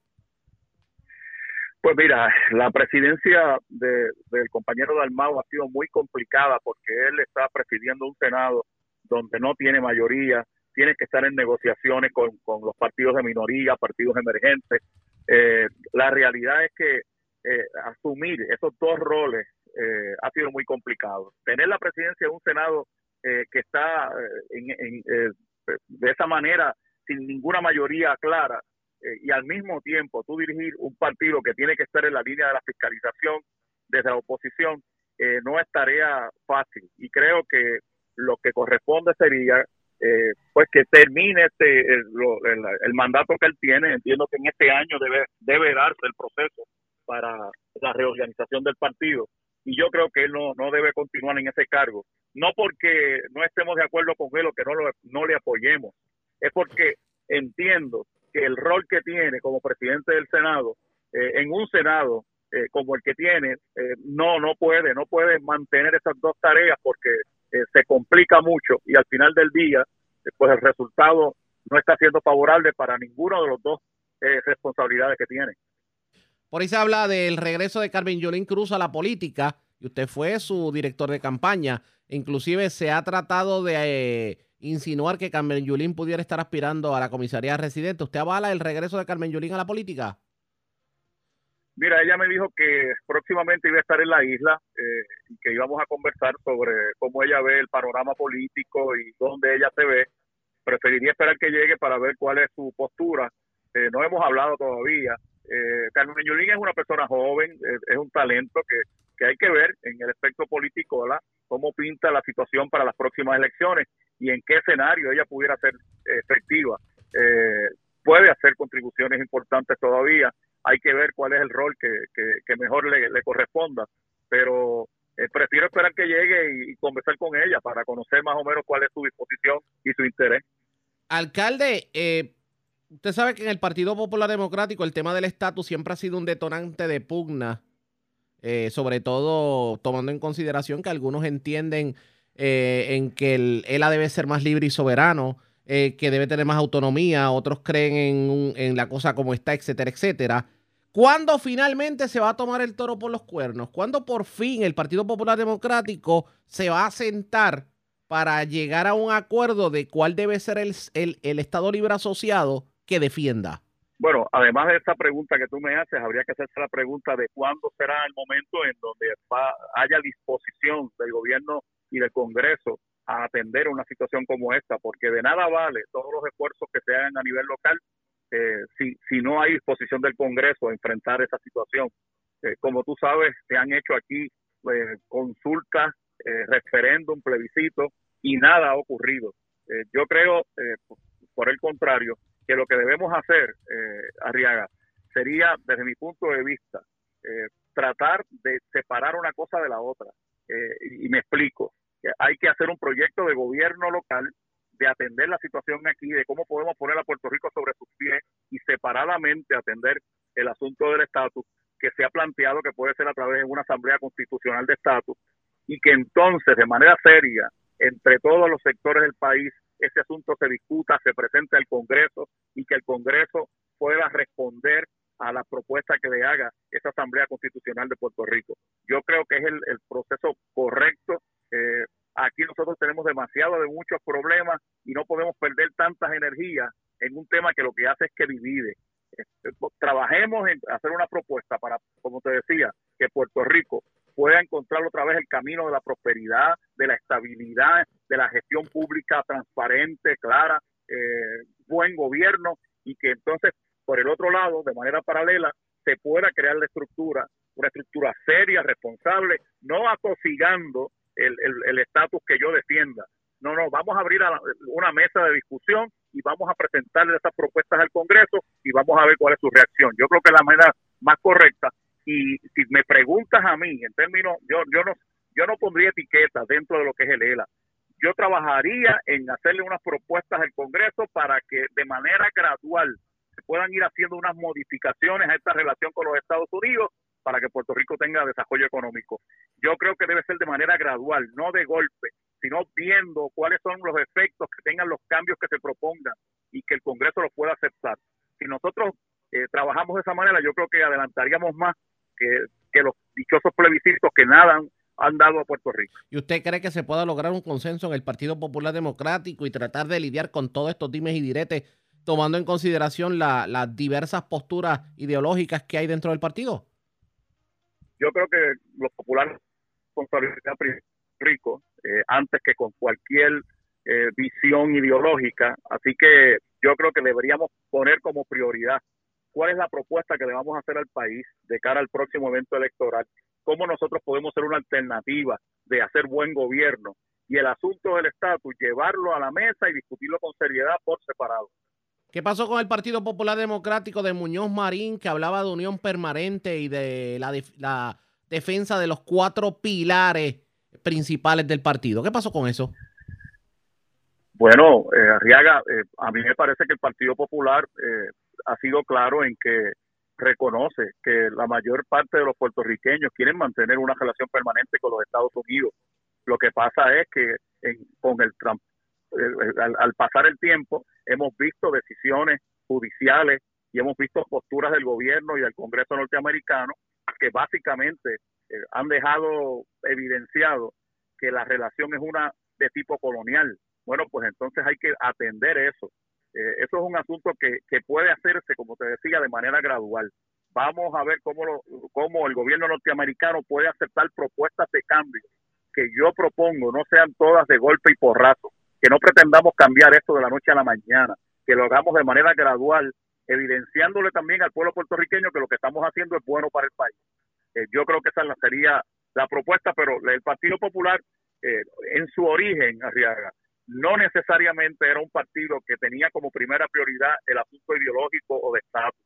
Speaker 10: Pues mira, la presidencia de, del compañero Dalmao ha sido muy complicada porque él está presidiendo un Senado donde no tiene mayoría, tiene que estar en negociaciones con, los partidos de minoría, partidos emergentes. Eh, la realidad es que eh, asumir esos dos roles eh, ha sido muy complicado. Tener la presidencia de un Senado que está en, de esa manera, sin ninguna mayoría clara, y al mismo tiempo tú dirigir un partido que tiene que estar en la línea de la fiscalización desde la oposición, no es tarea fácil. Y creo que lo que corresponde sería eh, pues que termine este el, el, mandato que él tiene. Entiendo que en este año debe, debe darse el proceso para la reorganización del partido. Y yo creo que él no, no debe continuar en ese cargo. No porque no estemos de acuerdo con él o que no, lo, no le apoyemos. Es porque entiendo que el rol que tiene como presidente del Senado, eh, en un Senado eh, como el que tiene, no, no puede, no puede mantener esas dos tareas porque eh, se complica mucho y al final del día, pues el resultado no está siendo favorable para ninguno de los dos eh, responsabilidades que tiene.
Speaker 2: Por ahí se habla del regreso de Carmen Yolín Cruz a la política y usted fue su director de campaña. Inclusive se ha tratado de eh, insinuar que Carmen Yulín pudiera estar aspirando a la comisaría residente. ¿Usted avala el regreso de Carmen Yulín a la política?
Speaker 10: Mira, ella me dijo que próximamente iba a estar en la isla eh, y que íbamos a conversar sobre cómo ella ve el panorama político y dónde ella se ve. Preferiría esperar que llegue para ver cuál es su postura. Eh, no hemos hablado todavía. Eh, Carmen Yulín es una persona joven, es un talento que, que hay que ver en el aspecto político, ¿verdad? Cómo pinta la situación para las próximas elecciones y en qué escenario ella pudiera ser efectiva. puede hacer contribuciones importantes todavía hay que ver cuál es el rol que, que, mejor le, le, corresponda. Pero eh, prefiero esperar que llegue y, conversar con ella para conocer más o menos cuál es su disposición y su interés.
Speaker 2: Alcalde, eh, usted sabe que en el Partido Popular Democrático el tema del estatus siempre ha sido un detonante de pugna, eh, sobre todo tomando en consideración que algunos entienden en que el ELA debe ser más libre y soberano. que debe tener más autonomía, otros creen en, en, la cosa como está, etcétera, etcétera. ¿Cuándo finalmente se va a tomar el toro por los cuernos? ¿Cuándo por fin el Partido Popular Democrático se va a sentar para llegar a un acuerdo de cuál debe ser el, el, Estado Libre Asociado que defienda?
Speaker 10: Bueno, además de esta pregunta que tú me haces, habría que hacerse la pregunta de cuándo será el momento en donde haya disposición del gobierno y del Congreso a atender una situación como esta, porque de nada vale todos los esfuerzos que se hagan a nivel local eh, si, si no hay disposición del Congreso a enfrentar esa situación. Eh, como tú sabes, se han hecho aquí eh, consultas, referéndum, plebiscito y nada ha ocurrido. yo creo, por el contrario, que lo que debemos hacer, Arriaga, sería, desde mi punto de vista, tratar de separar una cosa de la otra. y me explico. Hay que hacer un proyecto de gobierno local de atender la situación aquí, de cómo podemos poner a Puerto Rico sobre sus pies y separadamente atender el asunto del estatus que se ha planteado que puede ser a través de una asamblea constitucional de estatus y que entonces de manera seria entre todos los sectores del país ese asunto se discuta, se presente al Congreso y que el Congreso pueda responder a la propuesta que le haga esa Asamblea Constitucional de Puerto Rico. Yo creo que es el, proceso correcto. Eh, Aquí nosotros tenemos demasiado de muchos problemas y no podemos perder tantas energías en un tema que lo que hace es que divide. Este, trabajemos en hacer una propuesta para, como te decía, que Puerto Rico pueda encontrar otra vez el camino de la prosperidad, de la estabilidad, de la gestión pública transparente, clara, eh, buen gobierno y que entonces, por el otro lado, de manera paralela, se pueda crear la estructura, una estructura seria, responsable, no atosigando el estatus que yo defienda. No, no, vamos a abrir una mesa de discusión y vamos a presentarle esas propuestas al Congreso y vamos a ver cuál es su reacción. Yo creo que la manera más correcta y si me preguntas a mí en términos yo yo no yo no pondría etiquetas dentro de lo que es el ELA. yo trabajaría en hacerle unas propuestas al Congreso para que de manera gradual se puedan ir haciendo unas modificaciones a esta relación con los Estados Unidos para que Puerto Rico tenga desarrollo económico. Yo creo que debe ser de manera gradual, no de golpe, sino viendo cuáles son los efectos que tengan los cambios que se propongan y que el Congreso los pueda aceptar. Si nosotros eh, trabajamos de esa manera, yo creo que adelantaríamos más que, que los dichosos plebiscitos que nada han, han dado a Puerto Rico.
Speaker 2: ¿Y usted cree que se pueda lograr un consenso en el Partido Popular Democrático y tratar de lidiar con todos estos dimes y diretes, tomando en consideración la- las diversas posturas ideológicas que hay dentro del partido?
Speaker 10: Yo creo que los populares responsabilidad Rico eh, antes que con cualquier eh, visión ideológica, así que yo creo que deberíamos poner como prioridad cuál es la propuesta que le vamos a hacer al país de cara al próximo evento electoral, cómo nosotros podemos ser una alternativa de hacer buen gobierno y el asunto del estatus, llevarlo a la mesa y discutirlo con seriedad por separado.
Speaker 2: ¿Qué pasó con el Partido Popular Democrático de Muñoz Marín, que hablaba de unión permanente y de la, def- la defensa de los cuatro pilares principales del partido? ¿Qué pasó con eso?
Speaker 10: Bueno, eh, Arriaga, eh, a mí me parece que el Partido Popular eh, ha sido claro en que reconoce que la mayor parte de los puertorriqueños quieren mantener una relación permanente con los Estados Unidos. Lo que pasa es que en- con el al pasar el tiempo hemos visto decisiones judiciales y hemos visto posturas del gobierno y del Congreso norteamericano que básicamente eh, han dejado evidenciado que la relación es una de tipo colonial. Bueno, pues entonces hay que atender eso. Eh, eso es un asunto que, que puede hacerse, como te decía, de manera gradual. Vamos a ver cómo, lo- cómo el gobierno norteamericano puede aceptar propuestas de cambio que yo propongo, no sean todas de golpe y porrazo, que no pretendamos cambiar esto de la noche a la mañana, que lo hagamos de manera gradual, evidenciándole también al pueblo puertorriqueño que lo que estamos haciendo es bueno para el país. Eh, yo creo que esa sería la propuesta, pero el Partido Popular, eh, en su origen, Arriaga, no necesariamente era un partido que tenía como primera prioridad el asunto ideológico o de estatus.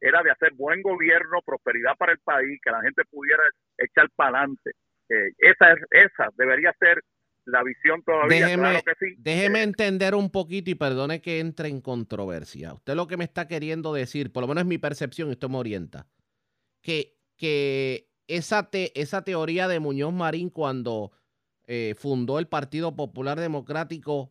Speaker 10: Era de hacer buen gobierno, prosperidad para el país, que la gente pudiera echar para adelante. Eh, esa, es, esa debería ser la visión todavía,
Speaker 2: Déjeme,
Speaker 10: claro que sí.
Speaker 2: déjeme entender un poquito y perdone que entre en controversia. Usted lo que me está queriendo decir, por lo menos es mi percepción, esto me orienta, que, que esa, te- esa teoría de Muñoz Marín cuando eh, fundó el Partido Popular Democrático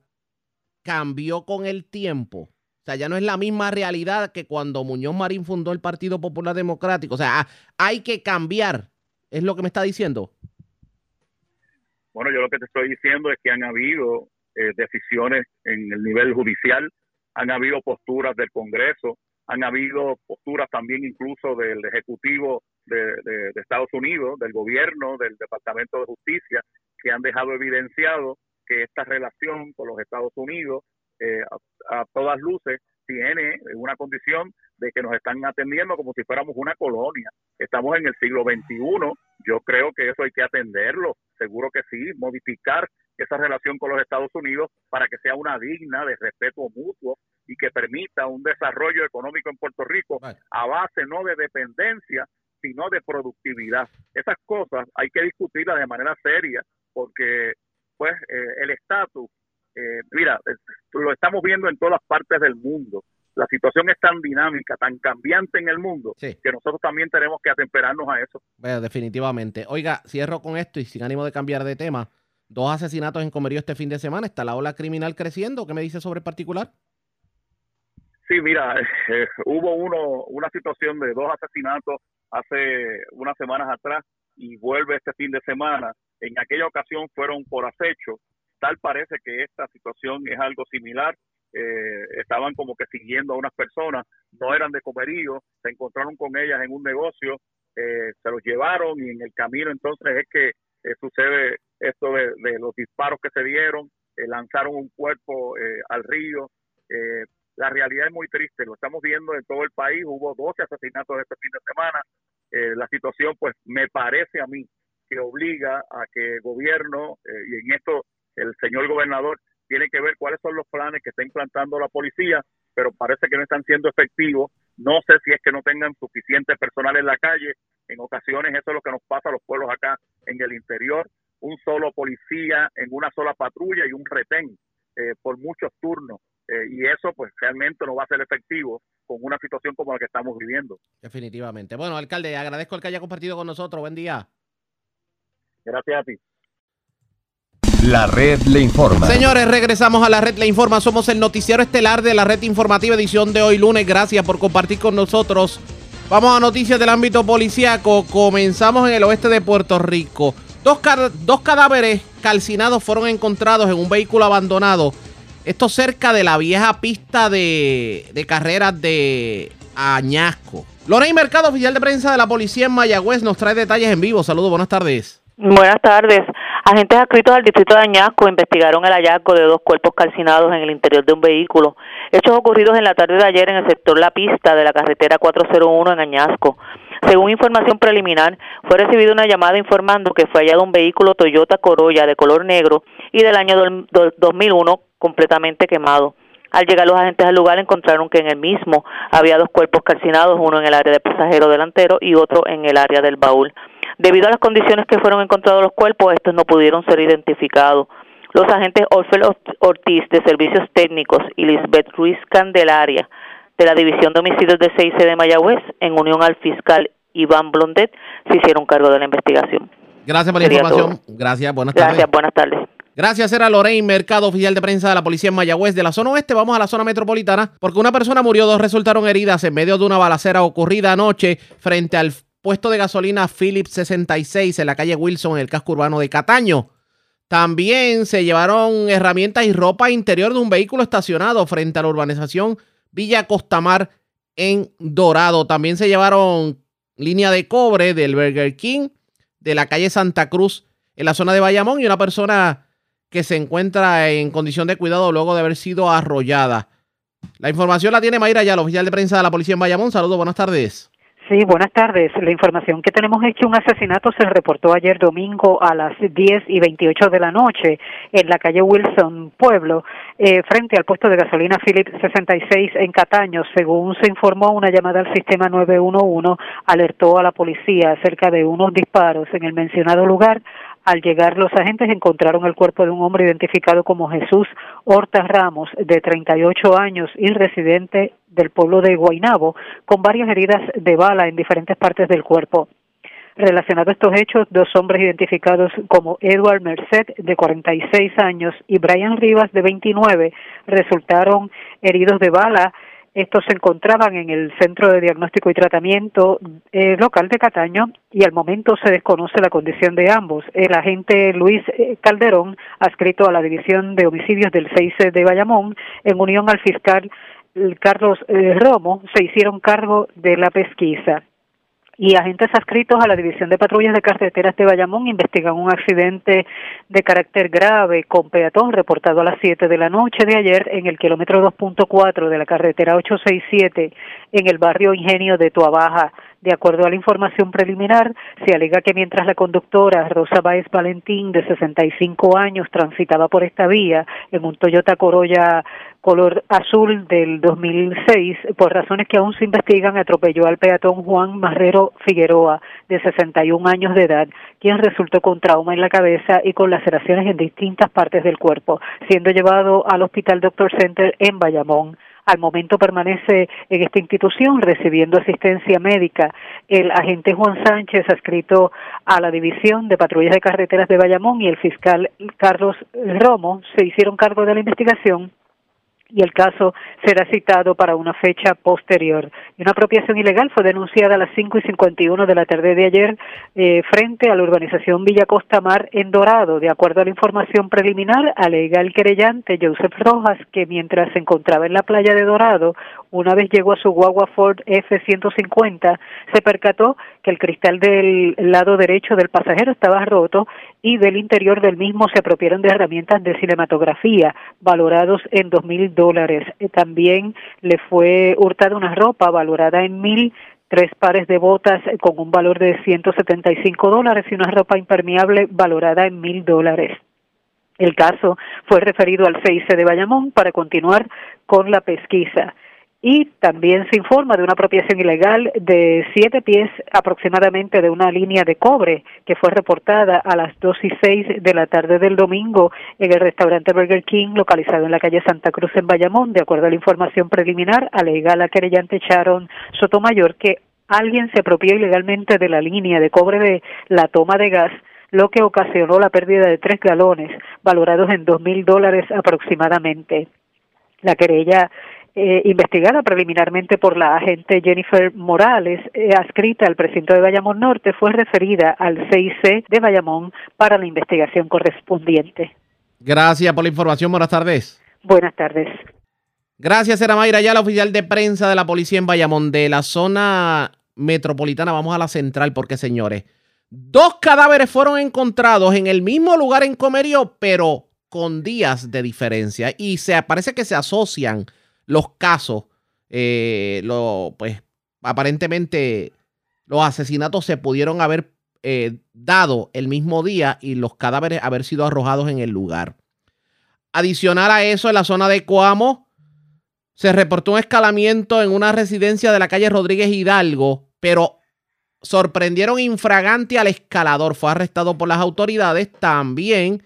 Speaker 2: cambió con el tiempo. O sea, ya no es la misma realidad que cuando Muñoz Marín fundó el Partido Popular Democrático. O sea, ha- hay que cambiar. Es lo que me está diciendo.
Speaker 10: Bueno, yo lo que te estoy diciendo es que han habido eh, decisiones en el nivel judicial, han habido posturas del Congreso, han habido posturas también incluso del Ejecutivo de, de- de Estados Unidos, del gobierno, del Departamento de Justicia, que han dejado evidenciado que esta relación con los Estados Unidos, eh, a, a todas luces, tiene una condición de que nos están atendiendo como si fuéramos una colonia. Estamos en el siglo XXI, yo creo que eso hay que atenderlo, seguro que sí, modificar esa relación con los Estados Unidos para que sea una digna de respeto mutuo y que permita un desarrollo económico en Puerto Rico a base no de dependencia, sino de productividad. Esas cosas hay que discutirlas de manera seria porque pues eh, el estatus, eh, mira, lo estamos viendo en todas partes del mundo. La situación es tan dinámica, tan cambiante en el mundo,
Speaker 2: Sí.
Speaker 10: que nosotros también tenemos que atemperarnos a eso.
Speaker 2: Bueno, definitivamente. Oiga, cierro con esto y sin ánimo de cambiar de tema. Dos asesinatos en Comerío este fin de semana. ¿Está la ola criminal creciendo? ¿Qué me dice sobre el particular?
Speaker 10: Sí, mira, eh, hubo uno, una situación de dos asesinatos hace unas semanas atrás y vuelve este fin de semana. En aquella ocasión fueron por acecho. Tal parece que esta situación es algo similar. Eh, estaban como que siguiendo a unas personas, no eran de comerío, se encontraron con ellas en un negocio, eh, se los llevaron y en el camino entonces es que eh, sucede esto de, de los disparos que se dieron, eh, lanzaron un cuerpo al río. La realidad es muy triste, lo estamos viendo en todo el país, hubo 12 asesinatos este fin de semana. Eh, la situación, pues, me parece a mí que obliga a que el gobierno, eh, y en esto el señor gobernador tiene que ver cuáles son los planes que está implantando la policía, pero parece que no están siendo efectivos. No sé si es que no tengan suficiente personal en la calle. En ocasiones eso es lo que nos pasa a los pueblos acá en el interior, un solo policía en una sola patrulla y un retén eh, por muchos turnos. Eh, y eso pues realmente no va a ser efectivo con una situación como la que estamos viviendo.
Speaker 2: Definitivamente. Bueno, alcalde, agradezco el que haya compartido con nosotros. Buen día.
Speaker 10: Gracias a ti.
Speaker 1: La red le informa.
Speaker 2: Señores, regresamos a la red Le Informa. Somos el noticiero estelar de la red informativa edición de hoy lunes. Gracias por compartir con nosotros. Vamos a noticias del ámbito policíaco. Comenzamos en el oeste de Puerto Rico. Dos, dos cadáveres calcinados fueron encontrados en un vehículo abandonado. Esto cerca de la vieja pista de, carreras de Añasco. Lorey Mercado, oficial de prensa de la policía en Mayagüez, nos trae detalles en vivo. Saludos, buenas tardes.
Speaker 11: Buenas tardes. Agentes adscritos al distrito de Añasco investigaron el hallazgo de dos cuerpos calcinados en el interior de un vehículo. Hechos ocurridos en la tarde de ayer en el sector La Pista de la carretera 401 en Añasco. Según información preliminar, fue recibida una llamada informando que fue hallado un vehículo Toyota Corolla de color negro y del año 2001 completamente quemado. Al llegar los agentes al lugar encontraron que en el mismo había dos cuerpos calcinados, uno en el área del pasajero delantero y otro en el área del baúl. Debido a las condiciones que fueron encontrados los cuerpos, estos no pudieron ser identificados. Los agentes Orfel Ortiz de Servicios Técnicos y Lisbeth Ruiz Candelaria de la División de Homicidios de CIC de Mayagüez, en unión al fiscal Iván Blondet, se hicieron cargo de la investigación.
Speaker 2: Gracias por la información. Gracias, buenas tardes.
Speaker 11: Gracias, buenas tardes.
Speaker 2: Gracias, era Lorraine Mercado, oficial de prensa de la policía en Mayagüez. De la zona oeste vamos a la zona metropolitana porque una persona murió, dos resultaron heridas en medio de una balacera ocurrida anoche frente al puesto de gasolina Philips 66 en la calle Wilson, en el casco urbano de Cataño. También se llevaron herramientas y ropa interior de un vehículo estacionado frente a la urbanización Villa Costamar en Dorado. También se llevaron línea de cobre del Burger King de la calle Santa Cruz en la zona de Bayamón y una persona que se encuentra en condición de cuidado luego de haber sido arrollada. La información la tiene Mayra ya, el oficial de prensa de la policía en Bayamón. Saludos, buenas tardes.
Speaker 12: Sí, buenas tardes. La información que tenemos es que un asesinato se reportó ayer domingo a las 10 y 28 de la noche en la calle Wilson, Pueblo, eh, frente al puesto de gasolina Philip 66 en Cataño. Según se informó, una llamada al sistema 911 alertó a la policía acerca de unos disparos en el mencionado lugar. Al llegar los agentes encontraron el cuerpo de un hombre identificado como Jesús Horta Ramos, de 38 años y residente del pueblo de Guainabo, con varias heridas de bala en diferentes partes del cuerpo. Relacionado a estos hechos, dos hombres identificados como Edward Merced, de 46 años, y Brian Rivas, de 29, resultaron heridos de bala estos se encontraban en el Centro de Diagnóstico y Tratamiento eh, local de Cataño y al momento se desconoce la condición de ambos. El agente Luis eh, Calderón, adscrito a la División de Homicidios del 6 de Bayamón, en unión al fiscal Carlos eh, Romo, se hicieron cargo de la pesquisa y agentes adscritos a la División de Patrullas de Carreteras de Bayamón investigan un accidente de carácter grave con peatón reportado a las 7 de la noche de ayer en el kilómetro 2.4 de la carretera 867 en el barrio Ingenio de Tuabaja. De acuerdo a la información preliminar, se alega que mientras la conductora Rosa Baez Valentín, de 65 años, transitaba por esta vía en un Toyota Corolla color azul del 2006, por razones que aún se investigan, atropelló al peatón Juan Marrero Figueroa, de 61 años de edad, quien resultó con trauma en la cabeza y con laceraciones en distintas partes del cuerpo, siendo llevado al Hospital Doctor Center en Bayamón. Al momento permanece en esta institución recibiendo asistencia médica. El agente Juan Sánchez, adscrito a la División de Patrullas de Carreteras de Bayamón, y el fiscal Carlos Romo se hicieron cargo de la investigación y el caso será citado para una fecha posterior. Una apropiación ilegal fue denunciada a las 5 y 51 de la tarde de ayer eh, frente a la urbanización Villa Costa Mar en Dorado. De acuerdo a la información preliminar, alega el querellante Joseph Rojas que mientras se encontraba en la playa de Dorado, una vez llegó a su guagua Ford F-150, se percató que el cristal del lado derecho del pasajero estaba roto y del interior del mismo se apropiaron de herramientas de cinematografía valorados en dos mil dólares. Eh, también le fue hurtada una ropa valorada en mil tres pares de botas con un valor de 175 dólares y una ropa impermeable valorada en mil dólares. El caso fue referido al CIC de Bayamón para continuar con la pesquisa y también se informa de una apropiación ilegal de siete pies aproximadamente de una línea de cobre que fue reportada a las dos y seis de la tarde del domingo en el restaurante Burger King localizado en la calle Santa Cruz en Bayamón. De acuerdo a la información preliminar, alega la querellante Sharon Sotomayor que alguien se apropió ilegalmente de la línea de cobre de la toma de gas lo que ocasionó la pérdida de tres galones, valorados en dos mil dólares aproximadamente. La querella eh, investigada preliminarmente por la agente Jennifer Morales, eh, adscrita al precinto de Bayamón Norte, fue referida al CIC de Bayamón para la investigación correspondiente.
Speaker 2: Gracias por la información. Buenas tardes.
Speaker 12: Buenas tardes.
Speaker 2: Gracias, era Mayra, ya la oficial de prensa de la policía en Bayamón, de la zona metropolitana. Vamos a la central, porque señores, dos cadáveres fueron encontrados en el mismo lugar en Comerío, pero con días de diferencia. Y se parece que se asocian los casos, eh, lo, pues aparentemente los asesinatos se pudieron haber eh, dado el mismo día y los cadáveres haber sido arrojados en el lugar. Adicional a eso, en la zona de Coamo, se reportó un escalamiento en una residencia de la calle Rodríguez Hidalgo, pero sorprendieron infragante al escalador. Fue arrestado por las autoridades. También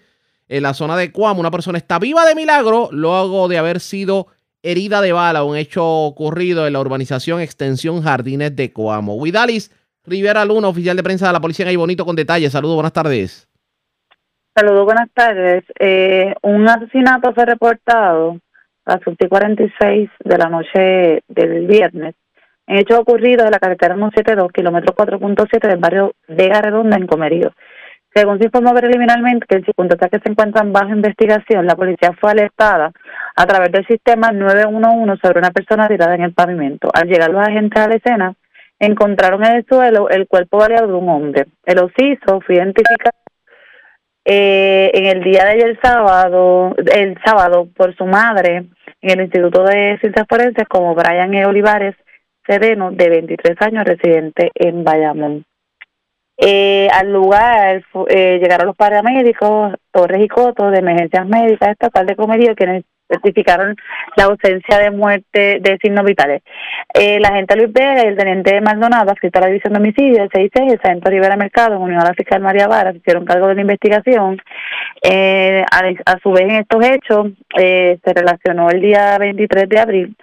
Speaker 2: en la zona de Coamo, una persona está viva de milagro luego de haber sido herida de bala, un hecho ocurrido en la urbanización Extensión Jardines de Coamo. Huidalis Rivera Luna, oficial de prensa de la policía en Ahí Bonito con detalles. Saludos, buenas tardes.
Speaker 13: Saludos, buenas tardes. Eh, un asesinato fue reportado a las 46 de la noche del viernes en hecho ocurrido en la carretera 172, kilómetro 4.7 del barrio Vega Redonda en Comerío. Según se informó preliminarmente que el circunstancias que se encuentran bajo investigación, la policía fue alertada a través del sistema 911 sobre una persona tirada en el pavimento. Al llegar los agentes a la escena, encontraron en el suelo el cuerpo variado de un hombre. El ociso fue identificado eh, en el día de ayer sábado, el sábado por su madre en el Instituto de Ciencias Forenses como Brian E. Olivares Sereno, de 23 años, residente en Bayamón. Eh, al lugar eh, llegaron los paramédicos, Torres y Coto, de emergencias médicas estatal de Comerío, quienes certificaron la ausencia de muerte de signos vitales. Eh, la agente Luis Vega y el teniente Maldonado, adscrito a la división de homicidio, el 6 el sargento Rivera Mercado, en unión a la fiscal María Vara, se hicieron cargo de la investigación. Eh, a, su vez, en estos hechos, eh, se relacionó el día 23 de abril,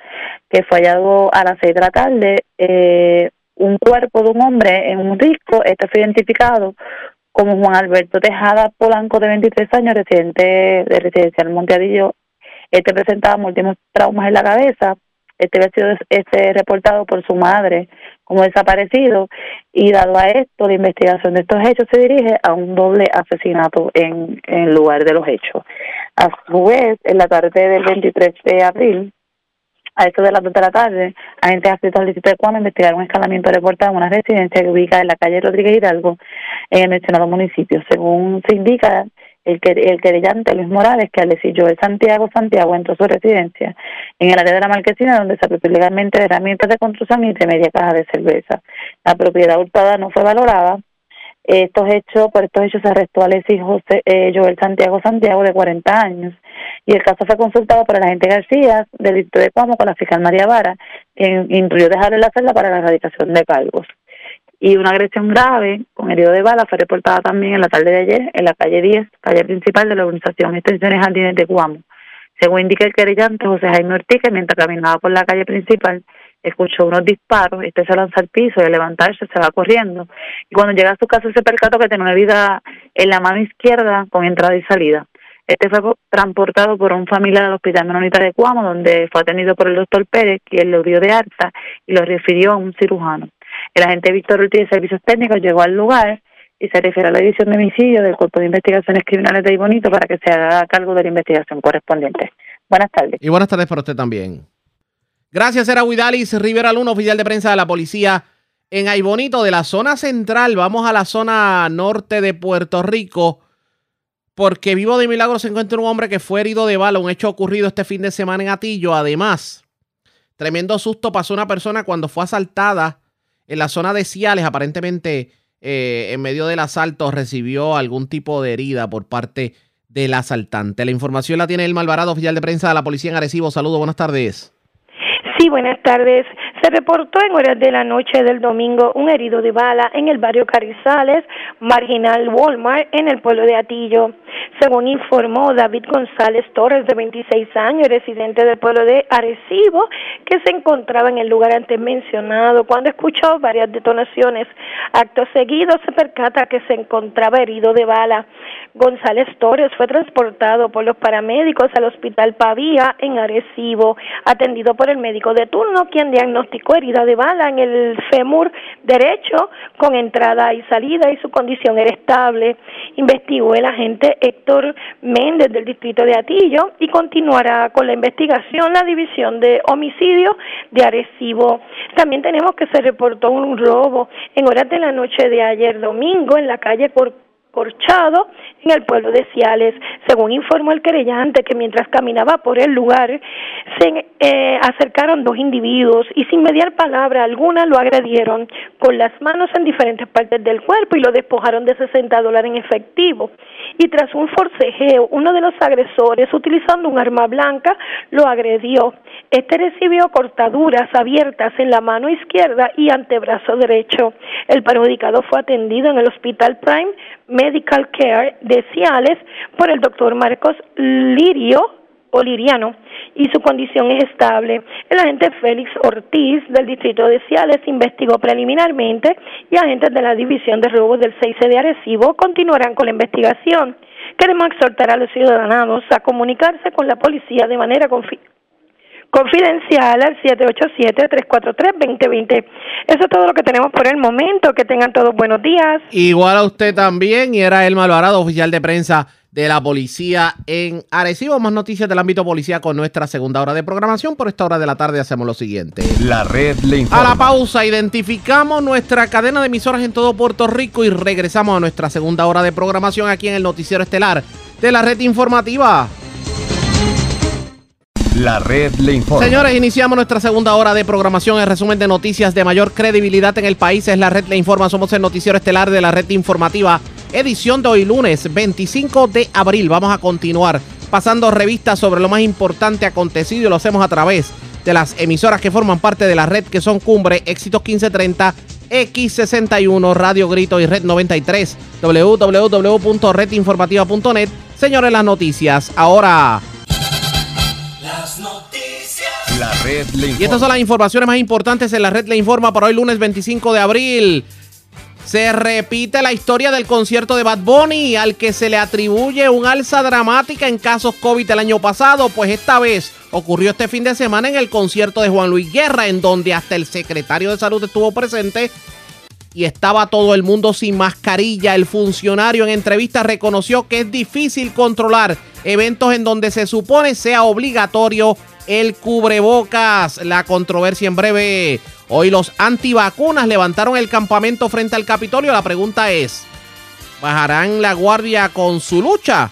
Speaker 13: que fue hallado a las 6 de la tarde, eh, un cuerpo de un hombre en un disco, este fue identificado como Juan Alberto Tejada Polanco, de 23 años, residente de residencial Monteadillo. Este presentaba múltiples traumas en la cabeza. Este había sido este, reportado por su madre como desaparecido y dado a esto, la investigación de estos hechos se dirige a un doble asesinato en, en lugar de los hechos. A su vez, en la tarde del 23 de abril, a eso de las dos de la tarde, agentes adscritos al distrito de Cuamo investigaron un escalamiento reportado en una residencia que ubica en la calle Rodríguez Hidalgo, en el mencionado municipio. Según se indica, el, el querellante Luis Morales, que al decir Joel Santiago Santiago entró a su residencia en el área de la marquesina, donde se apropió legalmente de herramientas de construcción y de media caja de cerveza. La propiedad hurtada no fue valorada estos hechos, por estos hechos se arrestó a Alexis José, eh, Joel Santiago Santiago, de 40 años, y el caso fue consultado por el agente García del de Cuamo con la fiscal María Vara, quien incluyó dejarle la celda para la erradicación de cargos. Y una agresión grave con herido de bala fue reportada también en la tarde de ayer en la calle 10, calle principal de la organización Extensiones Jardines de Cuamo. Según indica el querellante José Jaime Ortiz, mientras caminaba por la calle principal, escuchó unos disparos, este se lanza al piso y al levantarse se va corriendo. Y cuando llega a su casa se percató que tenía una herida en la mano izquierda con entrada y salida. Este fue transportado por un familiar al Hospital Menonita de Cuamo, donde fue atendido por el doctor Pérez, quien lo dio de alta y lo refirió a un cirujano. El agente Víctor Ortiz de Servicios Técnicos llegó al lugar y se refiere a la división de homicidio del Cuerpo de Investigaciones Criminales de Ibonito para que se haga cargo de la investigación correspondiente. Buenas tardes.
Speaker 2: Y buenas tardes para usted también. Gracias, era Huidalis Rivera Luna, oficial de prensa de la policía en Aybonito, de la zona central. Vamos a la zona norte de Puerto Rico, porque vivo de milagro se encuentra un hombre que fue herido de bala, un hecho ocurrido este fin de semana en Atillo. Además, tremendo susto pasó una persona cuando fue asaltada en la zona de Ciales. Aparentemente, eh, en medio del asalto, recibió algún tipo de herida por parte del asaltante. La información la tiene el Malvarado, oficial de prensa de la policía en Arecibo. Saludos, buenas tardes.
Speaker 14: Sí, buenas tardes. Se reportó en horas de la noche del domingo un herido de bala en el barrio Carrizales, marginal Walmart, en el pueblo de Atillo. Según informó David González Torres, de 26 años, residente del pueblo de Arecibo, que se encontraba en el lugar antes mencionado cuando escuchó varias detonaciones. Acto seguido se percata que se encontraba herido de bala. González Torres fue transportado por los paramédicos al hospital Pavía en Arecibo, atendido por el médico de turno, quien diagnosticó herida de bala en el fémur derecho con entrada y salida y su condición era estable. Investigó el agente Héctor Méndez del distrito de Atillo y continuará con la investigación la división de homicidio de Arecibo. También tenemos que se reportó un robo en horas de la noche de ayer domingo en la calle Cor En el pueblo de Ciales. Según informó el querellante que mientras caminaba por el lugar se eh, acercaron dos individuos y sin mediar palabra alguna lo agredieron con las manos en diferentes partes del cuerpo y lo despojaron de 60 dólares en efectivo. Y tras un forcejeo, uno de los agresores, utilizando un arma blanca, lo agredió. Este recibió cortaduras abiertas en la mano izquierda y antebrazo derecho. El perjudicado fue atendido en el Hospital Prime Medical Care de Ciales por el doctor Marcos Lirio o Liriano y su condición es estable. El agente Félix Ortiz del distrito de Ciales investigó preliminarmente y agentes de la división de robos del 6 de Arecibo continuarán con la investigación. Queremos exhortar a los ciudadanos a comunicarse con la policía de manera confidencial al 787-343-2020. Eso es todo lo que tenemos por el momento. Que tengan todos buenos días.
Speaker 2: Igual a usted también. Y era el Malvarado, oficial de prensa de la policía en Arecibo. Más noticias del ámbito policía con nuestra segunda hora de programación. Por esta hora de la tarde hacemos lo siguiente.
Speaker 1: La red le informa.
Speaker 2: A la pausa, identificamos nuestra cadena de emisoras en todo Puerto Rico y regresamos a nuestra segunda hora de programación aquí en el noticiero estelar de la red informativa.
Speaker 1: La red le informa.
Speaker 2: Señores, iniciamos nuestra segunda hora de programación. El resumen de noticias de mayor credibilidad en el país es la red le informa. Somos el noticiero estelar de la red informativa. Edición de hoy lunes 25 de abril. Vamos a continuar pasando revistas sobre lo más importante acontecido y lo hacemos a través de las emisoras que forman parte de la red que son Cumbre, Éxitos 1530, X61, Radio Grito y Red 93, www.redinformativa.net. Señores, las noticias. Ahora...
Speaker 3: Las noticias.
Speaker 1: La red le informa.
Speaker 2: Y estas son las informaciones más importantes en la red le informa para hoy lunes 25 de abril. Se repite la historia del concierto de Bad Bunny al que se le atribuye un alza dramática en casos COVID el año pasado, pues esta vez ocurrió este fin de semana en el concierto de Juan Luis Guerra, en donde hasta el secretario de salud estuvo presente y estaba todo el mundo sin mascarilla. El funcionario en entrevista reconoció que es difícil controlar eventos en donde se supone sea obligatorio el cubrebocas. La controversia en breve. Hoy los antivacunas levantaron el campamento frente al Capitolio. La pregunta es, ¿bajarán la guardia con su lucha?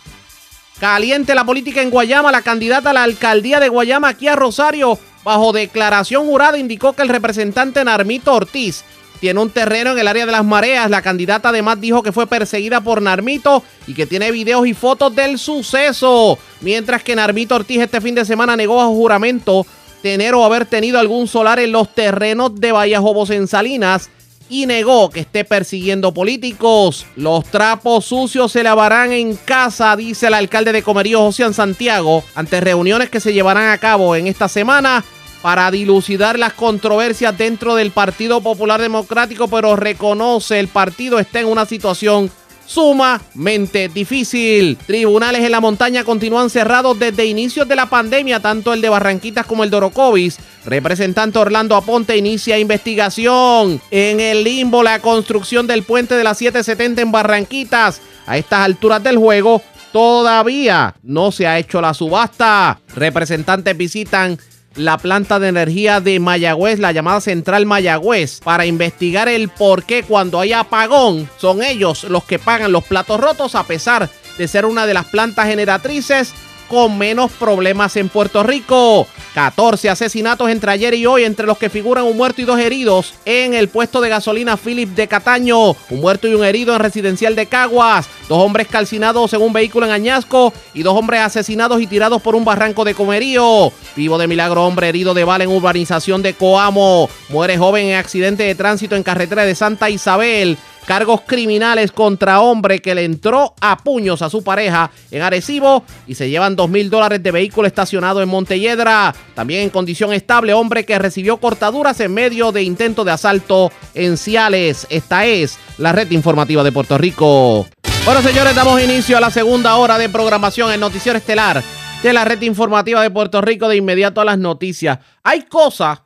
Speaker 2: Caliente la política en Guayama. La candidata a la alcaldía de Guayama, aquí a Rosario, bajo declaración jurada, indicó que el representante Narmito Ortiz tiene un terreno en el área de las mareas. La candidata además dijo que fue perseguida por Narmito y que tiene videos y fotos del suceso. Mientras que Narmito Ortiz este fin de semana negó bajo juramento tener o haber tenido algún solar en los terrenos de Vallajobos en Salinas y negó que esté persiguiendo políticos. Los trapos sucios se lavarán en casa, dice el alcalde de Comerío, José Santiago, ante reuniones que se llevarán a cabo en esta semana para dilucidar las controversias dentro del Partido Popular Democrático, pero reconoce el partido está en una situación sumamente difícil. Tribunales en la montaña continúan cerrados desde inicios de la pandemia, tanto el de Barranquitas como el de Orocovis. Representante Orlando Aponte inicia investigación. En el limbo, la construcción del puente de las 770 en Barranquitas. A estas alturas del juego, todavía no se ha hecho la subasta. Representantes visitan la planta de energía de Mayagüez, la llamada Central Mayagüez, para investigar el por qué cuando hay apagón son ellos los que pagan los platos rotos a pesar de ser una de las plantas generatrices con menos problemas en Puerto Rico. 14 asesinatos entre ayer y hoy, entre los que figuran un muerto y dos heridos en el puesto de gasolina Philip de Cataño, un muerto y un herido en residencial de Caguas, dos hombres calcinados en un vehículo en Añasco y dos hombres asesinados y tirados por un barranco de Comerío. Vivo de milagro, hombre herido de bala en urbanización de Coamo, muere joven en accidente de tránsito en carretera de Santa Isabel cargos criminales contra hombre que le entró a puños a su pareja en Arecibo y se llevan dos mil dólares de vehículo estacionado en Montelledra. También en condición estable, hombre que recibió cortaduras en medio de intento de asalto en Ciales. Esta es la red informativa de Puerto Rico. Bueno, señores, damos inicio a la segunda hora de programación en Noticiero Estelar de la red informativa de Puerto Rico. De inmediato a las noticias. Hay cosas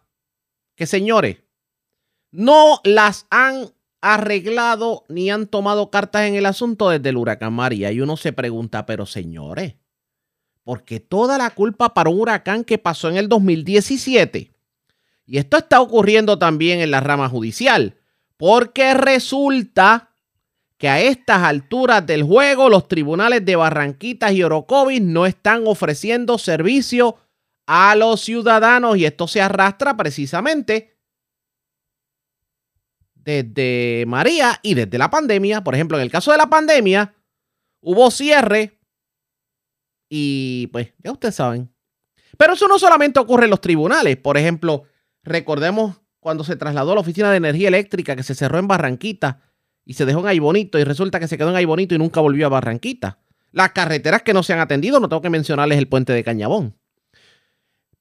Speaker 2: que, señores, no las han arreglado ni han tomado cartas en el asunto desde el huracán María. Y uno se pregunta, pero señores, ¿por qué toda la culpa para un huracán que pasó en el 2017? Y esto está ocurriendo también en la rama judicial, porque resulta que a estas alturas del juego los tribunales de Barranquitas y Orocovis no están ofreciendo servicio a los ciudadanos y esto se arrastra precisamente desde María y desde la pandemia. Por ejemplo, en el caso de la pandemia, hubo cierre y pues ya ustedes saben. Pero eso no solamente ocurre en los tribunales. Por ejemplo, recordemos cuando se trasladó a la Oficina de Energía Eléctrica que se cerró en Barranquita y se dejó en Ahí Bonito y resulta que se quedó en Ahí Bonito y nunca volvió a Barranquita. Las carreteras que no se han atendido, no tengo que mencionarles el puente de Cañabón.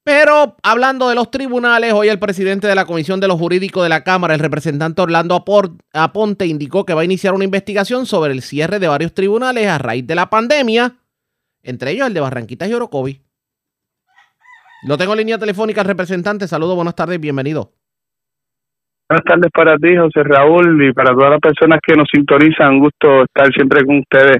Speaker 2: Pero hablando de los tribunales, hoy el presidente de la Comisión de los Jurídicos de la Cámara, el representante Orlando Aponte, indicó que va a iniciar una investigación sobre el cierre de varios tribunales a raíz de la pandemia, entre ellos el de Barranquitas y Orocovi. Lo tengo en línea telefónica al representante. Saludos, buenas tardes, bienvenido.
Speaker 15: Buenas tardes para ti, José Raúl, y para todas las personas que nos sintonizan. Un gusto estar siempre con ustedes,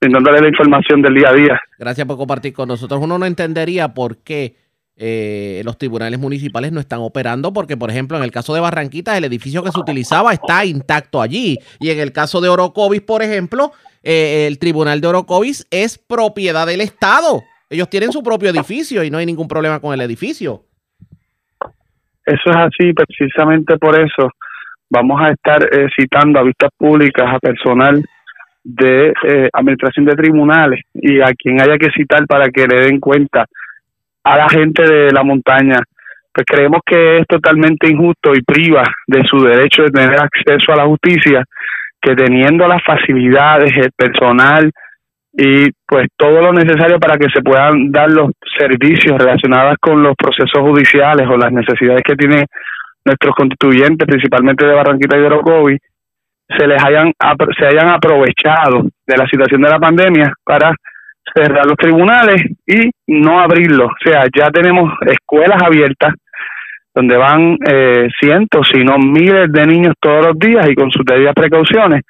Speaker 15: brindándole la información del día a día.
Speaker 2: Gracias por compartir con nosotros. Uno no entendería por qué eh, los tribunales municipales no están operando porque, por ejemplo, en el caso de Barranquitas, el edificio que se utilizaba está intacto allí. Y en el caso de Orocovis, por ejemplo, eh, el tribunal de Orocovis es propiedad del Estado. Ellos tienen su propio edificio y no hay ningún problema con el edificio.
Speaker 15: Eso es así, precisamente por eso vamos a estar eh, citando a vistas públicas a personal de administración de tribunales y a quien haya que citar para que le den cuenta a la gente de la montaña. Pues creemos que es totalmente injusto y priva de su derecho de tener acceso a la justicia, que teniendo las facilidades, el personal y pues todo lo necesario para que se puedan dar los servicios relacionados con los procesos judiciales o las necesidades que tienen nuestros constituyentes, principalmente de Barranquita y de Orocovi, se les hayan se hayan aprovechado de la situación de la pandemia para cerrar los tribunales y no abrirlos. O sea, ya tenemos escuelas abiertas donde van eh, cientos, si no miles de niños todos los días y con sus debidas precauciones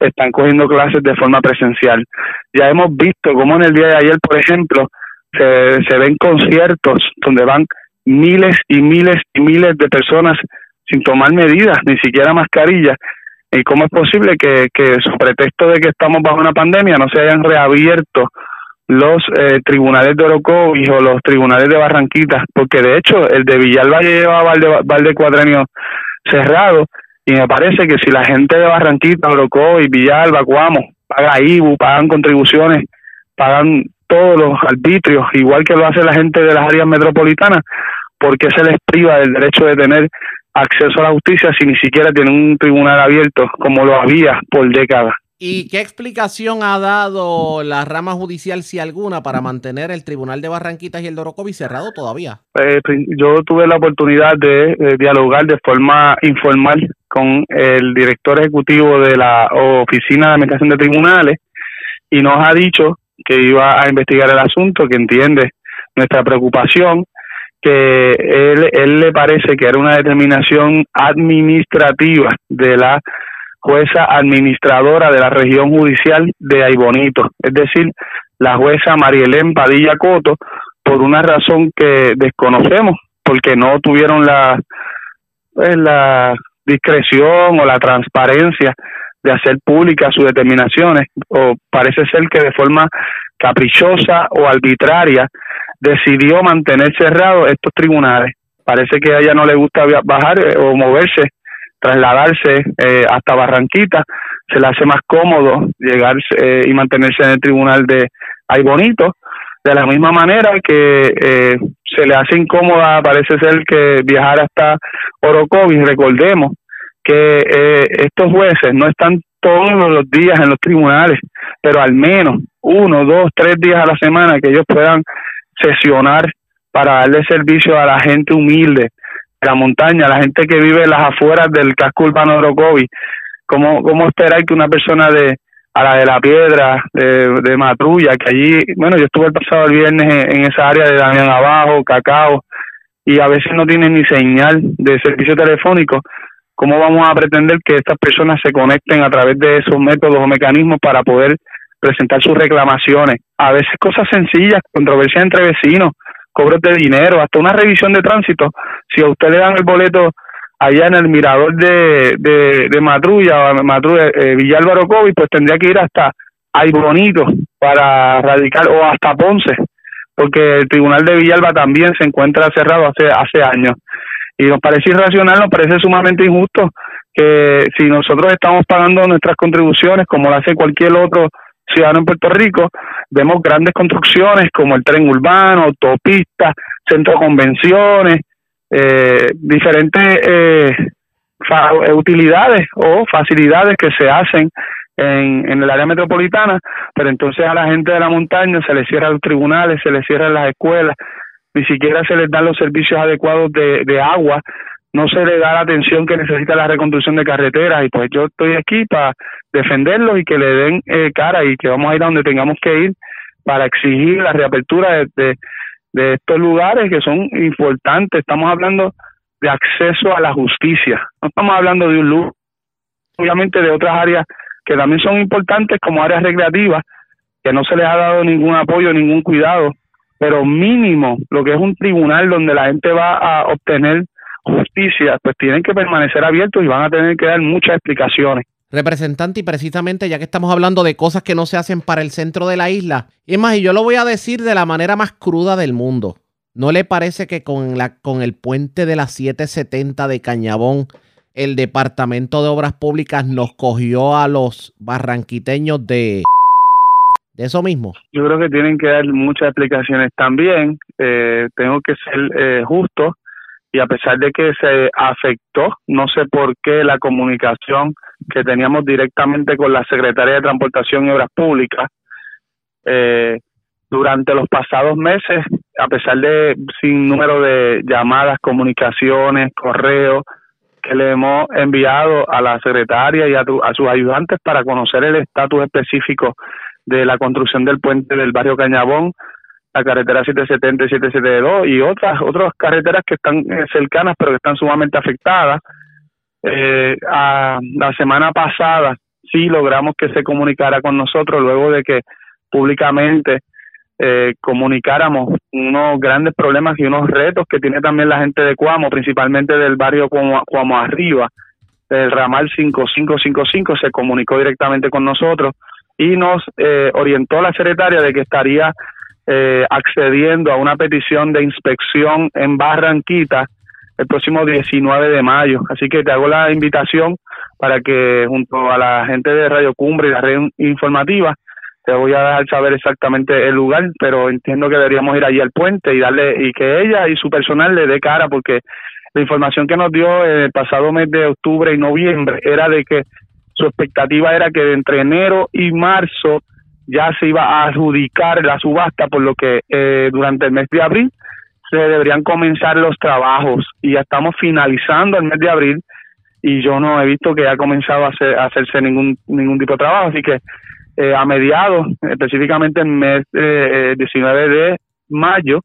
Speaker 15: están cogiendo clases de forma presencial. Ya hemos visto cómo en el día de ayer, por ejemplo, se, se ven conciertos donde van miles y miles y miles de personas sin tomar medidas, ni siquiera mascarillas. ¿Y cómo es posible que, que su pretexto de que estamos bajo una pandemia no se hayan reabierto los eh, tribunales de Orocovis o los tribunales de Barranquitas, porque de hecho el de Villalba lleva Valde, Valde cerrado y me parece que si la gente de Barranquita, Orocovis, Villalba, Cuamo, paga IBU, pagan contribuciones, pagan todos los arbitrios, igual que lo hace la gente de las áreas metropolitanas, ¿por qué se les priva del derecho de tener acceso a la justicia si ni siquiera tienen un tribunal abierto como lo había por décadas?
Speaker 2: ¿Y qué explicación ha dado la rama judicial, si alguna, para mantener el Tribunal de Barranquitas y el de Orocovi cerrado todavía?
Speaker 15: Eh, yo tuve la oportunidad de dialogar de forma informal con el director ejecutivo de la Oficina de Administración de Tribunales y nos ha dicho que iba a investigar el asunto, que entiende nuestra preocupación, que él, él le parece que era una determinación administrativa de la jueza administradora de la región judicial de Aibonito, es decir, la jueza Marielén Padilla Coto, por una razón que desconocemos, porque no tuvieron la, pues, la discreción o la transparencia de hacer públicas sus determinaciones, o parece ser que de forma caprichosa o arbitraria decidió mantener cerrados estos tribunales. Parece que a ella no le gusta bajar eh, o moverse, trasladarse eh, hasta Barranquita, se le hace más cómodo llegar eh, y mantenerse en el tribunal de Ay Bonito. De la misma manera que eh, se le hace incómoda, parece ser que viajar hasta Orocovis, recordemos que eh, estos jueces no están todos los días en los tribunales, pero al menos uno, dos, tres días a la semana que ellos puedan sesionar para darle servicio a la gente humilde de la montaña, la gente que vive en las afueras del casco urbano de Orocovis. ¿Cómo, ¿Cómo esperar que una persona de a la de la piedra, de, de Matrulla, que allí, bueno, yo estuve el pasado viernes en, en esa área de Damián Abajo, Cacao, y a veces no tienen ni señal de servicio telefónico, ¿cómo vamos a pretender que estas personas se conecten a través de esos métodos o mecanismos para poder presentar sus reclamaciones? A veces cosas sencillas, controversias entre vecinos, cobros de dinero, hasta una revisión de tránsito. Si a usted le dan el boleto allá en el mirador de, de, de Matrulla, o Matrulla eh, Villalbaro Covid, pues tendría que ir hasta Ay Bonito para radicar, o hasta Ponce, porque el tribunal de Villalba también se encuentra cerrado hace, hace años. Y nos parece irracional, nos parece sumamente injusto que si nosotros estamos pagando nuestras contribuciones, como lo hace cualquier otro ciudadano en Puerto Rico, vemos grandes construcciones como el tren urbano, autopistas, centros de convenciones, eh, diferentes eh, eh, utilidades o facilidades que se hacen en, en el área metropolitana, pero entonces a la gente de la montaña se les cierran los tribunales, se les cierran las escuelas, ni siquiera se les dan los servicios adecuados de, de agua, no se le da la atención que necesita la reconstrucción de carreteras y pues yo estoy aquí para defenderlos y que le den eh, cara y que vamos a ir a donde tengamos que ir para exigir la reapertura de, de, de estos lugares que son importantes. Estamos hablando de acceso a la justicia, no estamos hablando de un lugar, obviamente de otras áreas que también son importantes como áreas recreativas, que no se les ha dado ningún apoyo, ningún cuidado, pero mínimo lo que es un tribunal donde la gente va a obtener justicia, pues tienen que permanecer abiertos y van a tener que dar muchas explicaciones.
Speaker 2: Representante, y precisamente ya que estamos hablando de cosas que no se hacen para el centro de la isla, y es más, y yo lo voy a decir de la manera más cruda del mundo. ¿No le parece que con, la, con el puente de las 770 de Cañabón, el Departamento de Obras Públicas nos cogió a los barranquiteños de, de eso mismo?
Speaker 15: Yo creo que tienen que dar muchas explicaciones también. Eh, tengo que ser eh, justo y a pesar de que se afectó, no sé por qué la comunicación que teníamos directamente con la Secretaría de Transportación y Obras Públicas eh, durante los pasados meses, a pesar de sin número de llamadas, comunicaciones, correos que le hemos enviado a la secretaria y a, tu- a sus ayudantes para conocer el estatus específico de la construcción del puente del barrio Cañabón, la carretera 770 y 772 y otras otras carreteras que están eh, cercanas pero que están sumamente afectadas. Eh, a- la semana pasada sí logramos que se comunicara con nosotros luego de que públicamente eh, comunicáramos unos grandes problemas y unos retos que tiene también la gente de Cuamo, principalmente del barrio Cuamo, Arriba, del ramal 5555, se comunicó directamente con nosotros y nos eh, orientó la secretaria de que estaría eh, accediendo a una petición de inspección en Barranquita el próximo 19 de mayo. Así que te hago la invitación para que junto a la gente de Radio Cumbre y la red informativa te voy a dejar saber exactamente el lugar, pero entiendo que deberíamos ir allí al puente y darle y que ella y su personal le dé cara porque la información que nos dio en el pasado mes de octubre y noviembre era de que su expectativa era que entre enero y marzo ya se iba a adjudicar la subasta, por lo que eh, durante el mes de abril se deberían comenzar los trabajos. Y ya estamos finalizando el mes de abril y yo no he visto que haya comenzado a, a hacerse ningún ningún tipo de trabajo, así que eh, a mediados, específicamente en el mes eh, eh, 19 de mayo,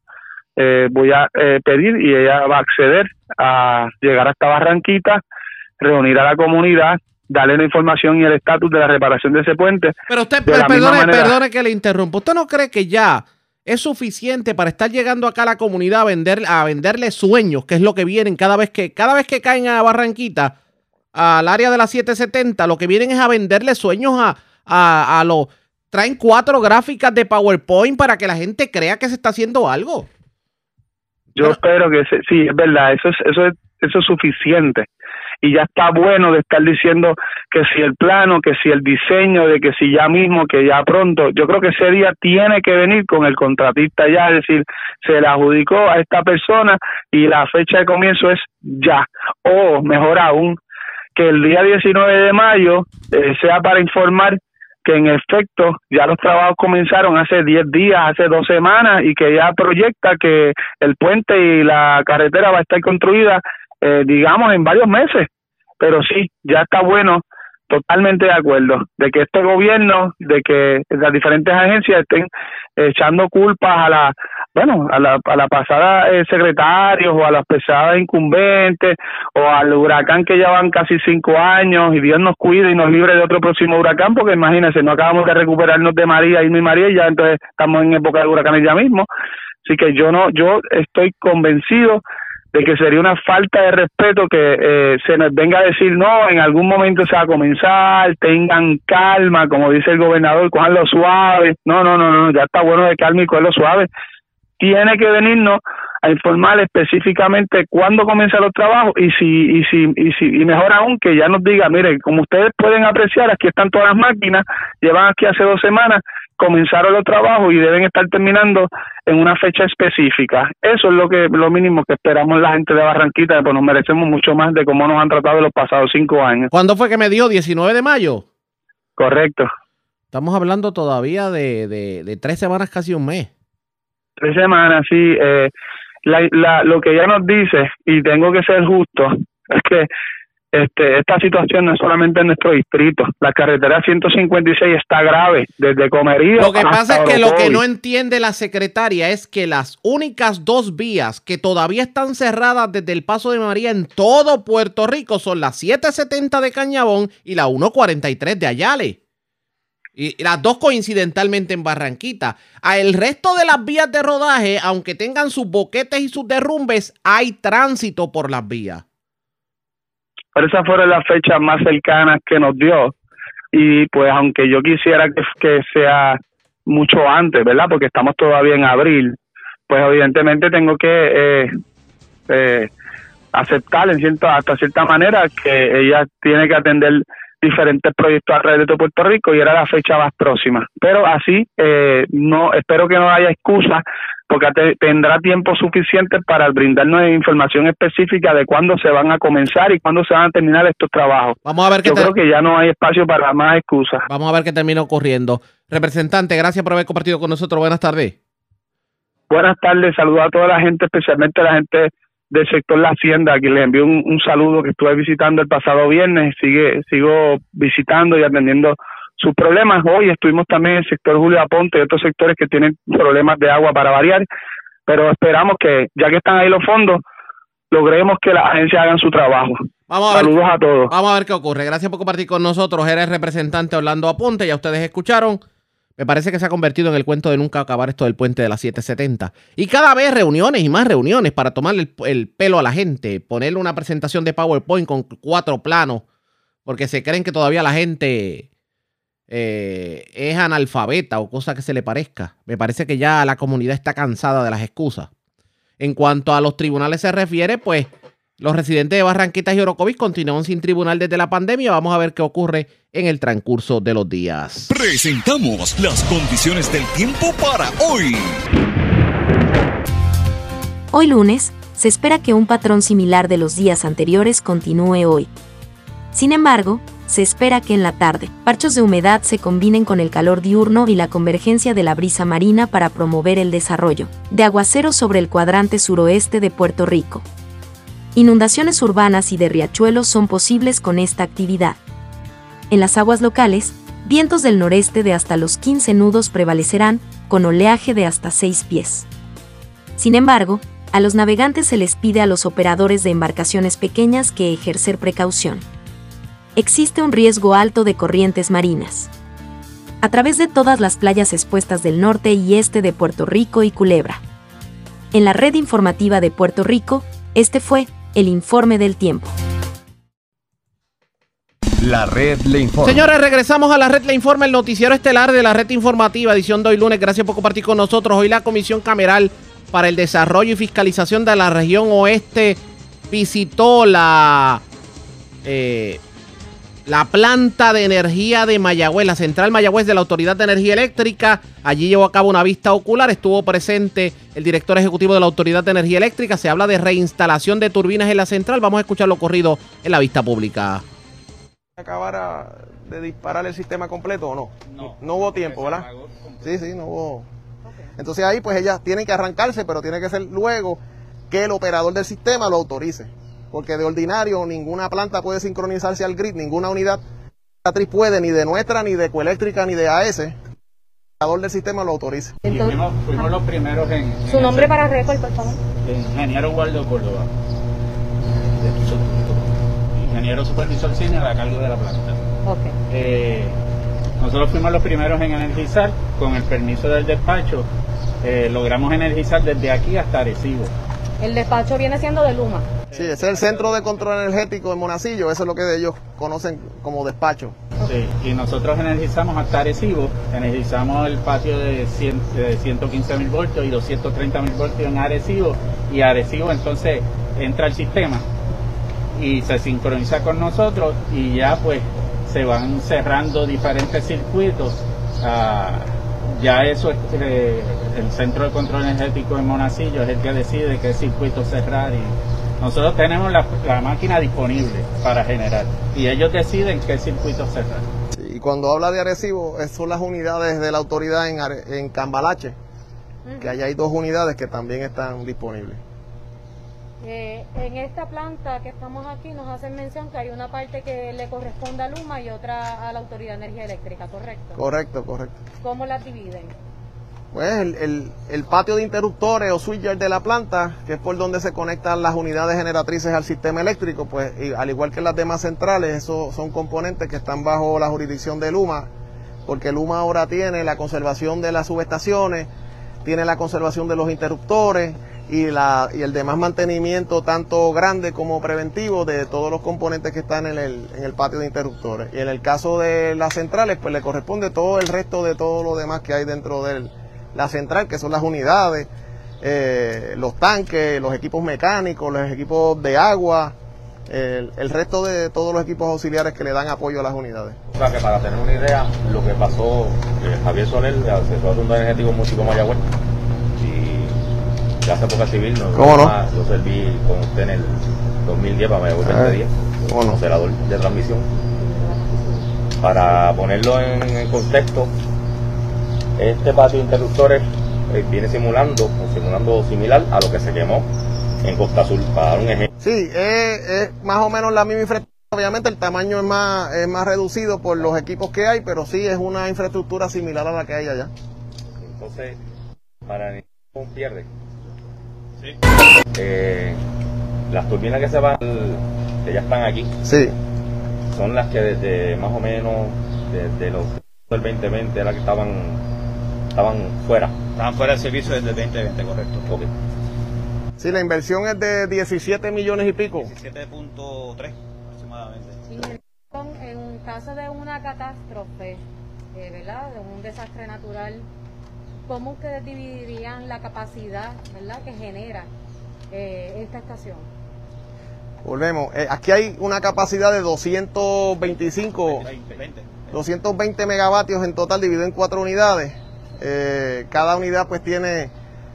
Speaker 15: eh, voy a eh, pedir y ella va a acceder a llegar hasta Barranquita, reunir a la comunidad, darle la información y el estatus de la reparación de ese puente.
Speaker 2: Pero usted, perdone, perdone que le interrumpa. ¿Usted no cree que ya es suficiente para estar llegando acá a la comunidad a vender, a venderle sueños, que es lo que vienen cada vez que, cada vez que caen a Barranquita, al área de la 770, lo que vienen es a venderle sueños a, a, a los. Traen cuatro gráficas de PowerPoint para que la gente crea que se está haciendo algo.
Speaker 15: Yo espero que se- sí, es verdad, eso es, eso es, eso es suficiente. Y ya está bueno de estar diciendo que si el plano, que si el diseño, de que si ya mismo, que ya pronto. Yo creo que ese día tiene que venir con el contratista ya, es decir, se le adjudicó a esta persona y la fecha de comienzo es ya. O mejor aún, que el día 19 de mayo eh, sea para informar que en efecto ya los trabajos comenzaron hace 10 días, hace dos semanas y que ya proyecta que el puente y la carretera va a estar construida, eh, digamos, en varios meses. Pero sí, ya está bueno, totalmente de acuerdo, de que este gobierno, de que las diferentes agencias estén echando culpas a la, bueno, a la, a la pasada eh, secretarios o a las pesadas incumbentes o al huracán que ya van casi cinco años y Dios nos cuide y nos libre de otro próximo huracán porque imagínense, no acabamos de recuperarnos de María, Irma y María y ya entonces estamos en época de huracanes ya mismo. Así que yo no, yo estoy convencido de que sería una falta de respeto que eh, se nos venga a decir no, en algún momento se va a comenzar, tengan calma, como dice el gobernador, cojanlo suave. No, no, no, no, ya está bueno de calma y cogerlo suave. Tiene que venirnos a informar específicamente cuándo comienzan los trabajos y si y si y si y mejor aún que ya nos diga, mire, como ustedes pueden apreciar, aquí están todas las máquinas, llevan aquí hace dos semanas, comenzaron los trabajos y deben estar terminando en una fecha específica. Eso es lo que lo mínimo que esperamos la gente de Barranquita, pues nos merecemos mucho más de cómo nos han tratado los pasados cinco años.
Speaker 2: ¿Cuándo fue que me dio? 19 de mayo.
Speaker 15: Correcto.
Speaker 2: Estamos hablando todavía de, de, de tres semanas, casi un mes.
Speaker 15: Tres semanas, sí. Eh, la, la, lo que ella nos dice, y tengo que ser justo, es que este, esta situación no es solamente en nuestro distrito. La carretera 156 está grave, desde Comerío
Speaker 2: Lo que pasa es que lo que no entiende la secretaria es que las únicas dos vías que todavía están cerradas desde el Paso de María en todo Puerto Rico son la 770 de Cañabón y la 143 de Ayale. Y las dos coincidentalmente en Barranquita. A el resto de las vías de rodaje, aunque tengan sus boquetes y sus derrumbes, hay tránsito por las vías.
Speaker 15: Pero esas fueron las fechas más cercanas que nos dio. Y pues aunque yo quisiera que, sea mucho antes, ¿verdad? Porque estamos todavía en abril, pues evidentemente tengo que eh, eh, aceptar en cierta, hasta cierta manera que ella tiene que atender diferentes proyectos alrededor de Puerto Rico y era la fecha más próxima. Pero así, eh, no espero que no haya excusa porque te- tendrá tiempo suficiente para brindarnos información específica de cuándo se van a comenzar y cuándo se van a terminar estos trabajos.
Speaker 2: Vamos a ver qué
Speaker 15: Yo
Speaker 2: te-
Speaker 15: creo que ya no hay espacio para más excusas.
Speaker 2: Vamos a ver qué termina ocurriendo. Representante, gracias por haber compartido con nosotros. Buenas tardes.
Speaker 15: Buenas tardes, saludo a toda la gente, especialmente a la gente del sector La Hacienda, a quien les envío un, un saludo que estuve visitando el pasado viernes, sigue, sigo visitando y atendiendo sus problemas. Hoy estuvimos también en el sector Julio Aponte y otros sectores que tienen problemas de agua para variar, pero esperamos que, ya que están ahí los fondos, logremos que las agencias hagan su trabajo.
Speaker 2: Vamos a ver.
Speaker 15: Saludos a todos.
Speaker 2: Vamos a ver qué ocurre. Gracias por compartir con nosotros. Era el representante Orlando Aponte, ya ustedes escucharon. Me parece que se ha convertido en el cuento de nunca acabar esto del puente de las 770. Y cada vez reuniones y más reuniones para tomarle el, el pelo a la gente, ponerle una presentación de PowerPoint con cuatro planos, porque se creen que todavía la gente eh, es analfabeta o cosa que se le parezca. Me parece que ya la comunidad está cansada de las excusas. En cuanto a los tribunales se refiere, pues los residentes de Barranquitas y Orocovis continúan sin tribunal desde la pandemia. Vamos a ver qué ocurre en el transcurso de los días.
Speaker 6: Presentamos las condiciones del tiempo para hoy.
Speaker 7: Hoy lunes, se espera que un patrón similar de los días anteriores continúe hoy. Sin embargo, se espera que en la tarde, parchos de humedad se combinen con el calor diurno y la convergencia de la brisa marina para promover el desarrollo de aguaceros sobre el cuadrante suroeste de Puerto Rico. Inundaciones urbanas y de riachuelos son posibles con esta actividad. En las aguas locales, vientos del noreste de hasta los 15 nudos prevalecerán, con oleaje de hasta 6 pies. Sin embargo, a los navegantes se les pide a los operadores de embarcaciones pequeñas que ejercer precaución. Existe un riesgo alto de corrientes marinas. A través de todas las playas expuestas del norte y este de Puerto Rico y Culebra. En la red informativa de Puerto Rico, este fue el informe del tiempo.
Speaker 1: La red le informa.
Speaker 2: Señores, regresamos a la red Le Informa, el noticiero estelar de la red informativa, edición de hoy lunes. Gracias por compartir con nosotros. Hoy la comisión cameral para el Desarrollo y Fiscalización de la Región Oeste visitó la, eh, la planta de energía de Mayagüez, la central Mayagüez de la Autoridad de Energía Eléctrica. Allí llevó a cabo una vista ocular. Estuvo presente el director ejecutivo de la Autoridad de Energía Eléctrica. Se habla de reinstalación de turbinas en la central. Vamos a escuchar lo ocurrido en la vista pública.
Speaker 16: acabara de disparar el sistema completo o no? No. No hubo tiempo, ¿verdad? Sí, sí, no hubo. Entonces ahí pues ellas tienen que arrancarse, pero tiene que ser luego que el operador del sistema lo autorice. Porque de ordinario ninguna planta puede sincronizarse al grid, ninguna unidad matriz puede, ni de nuestra, ni de Coeléctrica, ni de AS. El operador del sistema lo autorice.
Speaker 17: Y fuimos, fuimos los primeros en...
Speaker 14: Su nombre para récord, por favor.
Speaker 17: Ingeniero Waldo Córdoba. Ingeniero supervisor senior a cargo de la planta.
Speaker 14: Ok.
Speaker 17: Eh, nosotros fuimos los primeros en energizar, con el permiso del despacho, eh, logramos energizar desde aquí hasta Arecibo.
Speaker 14: El despacho viene siendo de Luma.
Speaker 16: Sí, es el centro de control energético de Monacillo, eso es lo que ellos conocen como despacho.
Speaker 17: Sí, y nosotros energizamos hasta Arecibo, energizamos el patio de, 100 de 115 mil voltios y 230 mil voltios en Arecibo, y Arecibo entonces entra al sistema y se sincroniza con nosotros y ya pues se van cerrando diferentes circuitos. Ah, ya eso es eh, el centro de control energético en Monacillo es el que decide qué circuito cerrar y nosotros tenemos la, la máquina disponible para generar y ellos deciden qué circuito cerrar.
Speaker 16: Y cuando habla de Arecibo, son las unidades de la autoridad en, Are- en Cambalache, que allá hay dos unidades que también están disponibles.
Speaker 14: Eh, en esta planta que estamos aquí nos hacen mención que hay una parte que le corresponde a Luma y otra a la Autoridad de Energía Eléctrica, ¿correcto?
Speaker 16: Correcto, correcto.
Speaker 14: ¿Cómo las dividen?
Speaker 16: Pues el, el- el patio de interruptores o switcher de la planta, que es por donde se conectan las unidades generatrices al sistema eléctrico, pues y al igual que las demás centrales, esos son componentes que están bajo la jurisdicción de Luma, porque Luma ahora tiene la conservación de las subestaciones, tiene la conservación de los interruptores y, la, y el demás mantenimiento tanto grande como preventivo de todos los componentes que están en el, en el patio de interruptores. Y en el caso de las centrales, pues le corresponde todo el resto de todo lo demás que hay dentro de la central, que son las unidades, eh, los tanques, los equipos mecánicos, los equipos de agua, el, el resto de todos los equipos auxiliares que le dan apoyo a las unidades.
Speaker 18: O sea que para tener una idea, lo que pasó, eh, Javier Soler, asesor de asuntos energéticos músico Mayagüez, y hace poca civil, no,
Speaker 16: ¿Cómo no?
Speaker 18: yo serví con usted en el 2010 para Mayagüez
Speaker 16: Ah,
Speaker 18: 2010,
Speaker 16: ¿cómo no?
Speaker 18: como operador de transmisión. Para ponerlo en, en contexto, este patio de interruptores eh, viene simulando, o simulando similar a lo que se quemó en Costa Azul, para dar un ejemplo.
Speaker 16: Sí, es, es más o menos la misma infraestructura. Obviamente el tamaño es más, es más reducido por los equipos que hay, pero sí es una infraestructura similar a la que hay allá.
Speaker 18: Entonces, para ningún pierde. Eh, las turbinas que se van, que ya están aquí,
Speaker 16: Sí.
Speaker 18: son las que desde más o menos desde los del 2020 las que estaban estaban fuera.
Speaker 19: Estaban fuera de servicio desde el 2020, correcto.
Speaker 18: Ok.
Speaker 16: Sí, la inversión es de 17 millones y pico.
Speaker 19: 7.3 aproximadamente.
Speaker 14: En caso de una catástrofe, eh, ¿verdad? De un desastre natural, ¿cómo ustedes dividirían la capacidad, ¿verdad? Que genera eh, esta estación?
Speaker 16: Volvemos. Eh, aquí hay una capacidad de 225,
Speaker 19: 20.
Speaker 16: 220 megavatios en total dividido en cuatro unidades. Eh, cada unidad pues tiene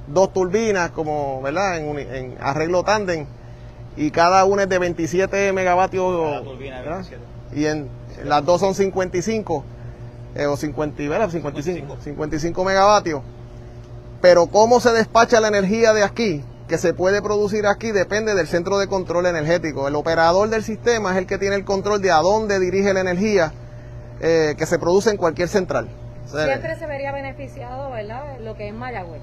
Speaker 16: dos turbinas como, ¿verdad? En, en arreglo tándem y cada una es de 27 megavatios.
Speaker 19: Cada turbina de
Speaker 16: ¿verdad?
Speaker 19: 27.
Speaker 16: Y en las dos son 55 eh, o 50, ¿verdad? 55, 55 megavatios. Pero cómo se despacha la energía de aquí, que se puede producir aquí, depende del centro de control energético. El operador del sistema es el que tiene el control de a dónde dirige la energía eh, que se produce en cualquier central.
Speaker 14: Siempre se vería beneficiado, ¿verdad? Lo que es Mayagüez.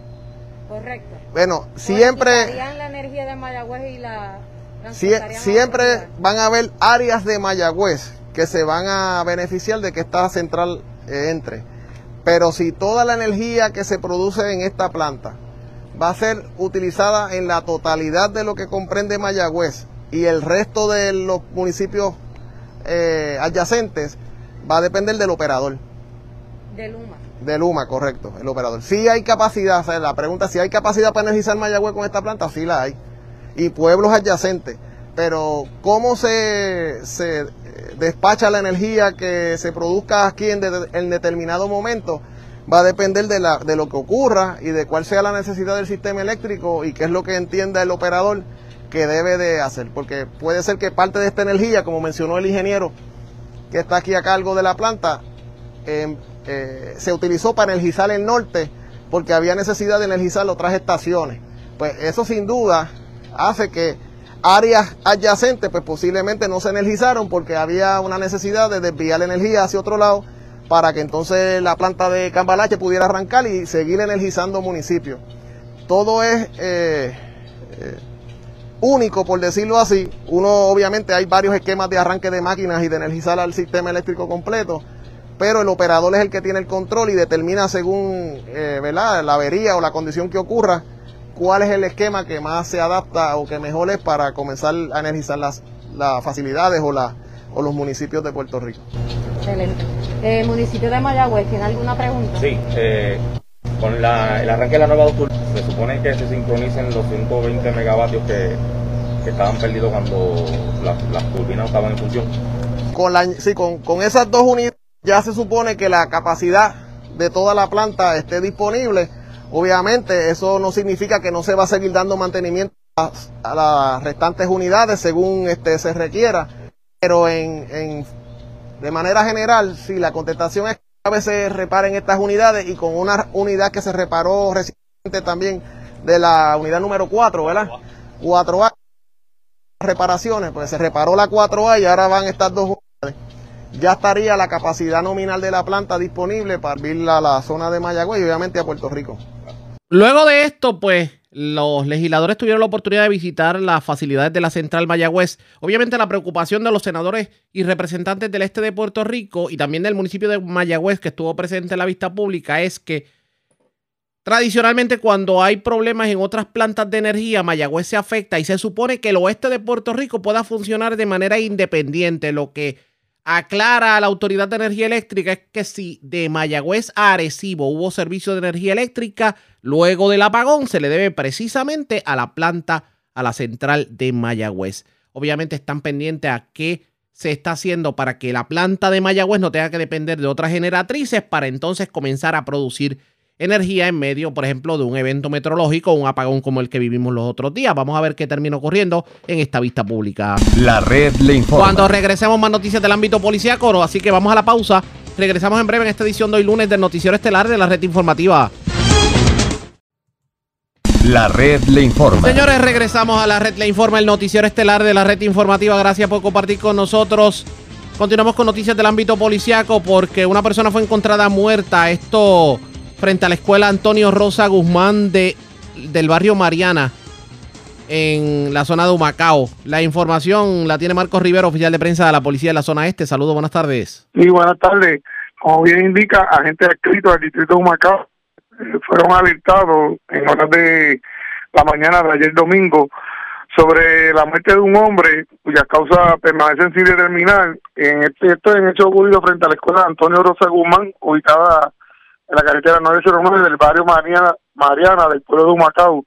Speaker 14: Correcto.
Speaker 16: bueno,
Speaker 14: O
Speaker 16: siempre,
Speaker 14: la energía de Mayagüez y la
Speaker 16: sie- siempre van a haber áreas de Mayagüez que se van a beneficiar de que esta central eh, entre. Pero si toda la energía que se produce en esta planta va a ser utilizada en la totalidad de lo que comprende Mayagüez y el resto de los municipios eh, adyacentes, va a depender del operador.
Speaker 20: De Luma.
Speaker 16: De Luma, correcto, el operador. Sí hay capacidad, o sea, la pregunta si hay capacidad para energizar Mayagüez con esta planta, sí la hay. Y pueblos adyacentes. Pero cómo se, se eh, despacha la energía que se produzca aquí en, de- determinado momento va a depender de, la, de lo que ocurra y de cuál sea la necesidad del sistema eléctrico y qué es lo que entienda el operador que debe de hacer. Porque puede ser que parte de esta energía, como mencionó el ingeniero que está aquí a cargo de la planta, eh, eh, se utilizó para energizar el norte porque había necesidad de energizar otras estaciones. Pues eso sin duda hace que áreas adyacentes pues posiblemente no se energizaron porque había una necesidad de desviar la energía hacia otro lado para que entonces la planta de Cambalache pudiera arrancar y seguir energizando municipios. Todo es eh, eh, único, por decirlo así. Uno, obviamente, hay varios esquemas de arranque de máquinas y de energizar al sistema eléctrico completo, pero el operador es el que tiene el control y determina según eh, ¿verdad? la avería o la condición que ocurra cuál es el esquema que más se adapta o que mejor es para comenzar a energizar las, las facilidades o, la, o los municipios de Puerto Rico.
Speaker 20: Excelente. Eh, municipio de Mayagüez, ¿tiene alguna pregunta?
Speaker 18: Sí, eh, con la- el arranque de la nueva dos turbinas, se supone que se sincronicen los 120 megavatios que, que estaban perdidos cuando las, las turbinas no estaban en función.
Speaker 16: Con, la, sí, con, con esas dos unidades ya se supone que la capacidad de toda la planta esté disponible. Obviamente eso no significa que no se va a seguir dando mantenimiento a, a las restantes unidades según este se requiera, pero en, en- de manera general, sí, la contestación es que a veces reparen estas unidades y con una unidad que se reparó recientemente también de la unidad número 4, ¿verdad? 4A reparaciones, pues se reparó la 4A y ahora van estas dos unidades. Ya estaría la capacidad nominal de la planta disponible para abrir a la zona de Mayagüez y obviamente a Puerto Rico.
Speaker 2: Luego de esto, pues los legisladores tuvieron la oportunidad de visitar las facilidades de la central Mayagüez. Obviamente la preocupación de los senadores y representantes del este de Puerto Rico y también del municipio de Mayagüez que estuvo presente en la vista pública es que tradicionalmente cuando hay problemas en otras plantas de energía, Mayagüez se afecta y se supone que el oeste de Puerto Rico pueda funcionar de manera independiente, lo que aclara a la Autoridad de Energía Eléctrica es que si de Mayagüez a Arecibo hubo servicio de energía eléctrica, luego del apagón se le debe precisamente a la planta, a la central de Mayagüez. Obviamente están pendientes a qué se está haciendo para que la planta de Mayagüez no tenga que depender de otras generatrices para entonces comenzar a producir energía en medio, por ejemplo, de un evento meteorológico o un apagón como el que vivimos los otros días. Vamos a ver qué termina ocurriendo en esta vista pública.
Speaker 1: La red le informa.
Speaker 2: Cuando regresemos más noticias del ámbito policíaco, así que vamos a la pausa. Regresamos en breve en esta edición de hoy lunes del noticiero estelar de la red informativa.
Speaker 1: La red le informa.
Speaker 2: Señores, regresamos a la red le informa, el noticiero estelar de la red informativa. Gracias por compartir con nosotros. Continuamos con noticias del ámbito policíaco porque una persona fue encontrada muerta. Esto frente a la escuela Antonio Rosa Guzmán de, del barrio Mariana en la zona de Humacao. La información la tiene Marcos Rivero, oficial de prensa de la policía de la zona este. Saludos, buenas tardes.
Speaker 21: Sí, buenas tardes. Como bien indica, agentes adscritos del distrito de Humacao eh, fueron alertados en horas de la mañana de ayer domingo sobre la muerte de un hombre cuya causa permanecen sin determinar. En este, esto es en hecho ocurrido frente a la escuela Antonio Rosa Guzmán, ubicada en la carretera 909 del barrio Mariana, Mariana del pueblo de Humacao.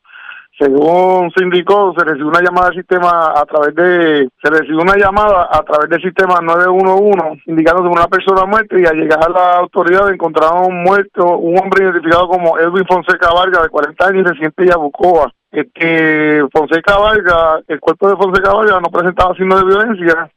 Speaker 21: Según se indicó, se recibió una llamada al sistema a través de, se recibió una llamada a través del sistema 911 indicando que una persona muerta y al llegar a la autoridad encontraron muerto un hombre identificado como Edwin Fonseca Vargas de 40 años residente de Yabucoa. Este, Fonseca Vargas, el cuerpo de Fonseca Vargas no presentaba signos de violencia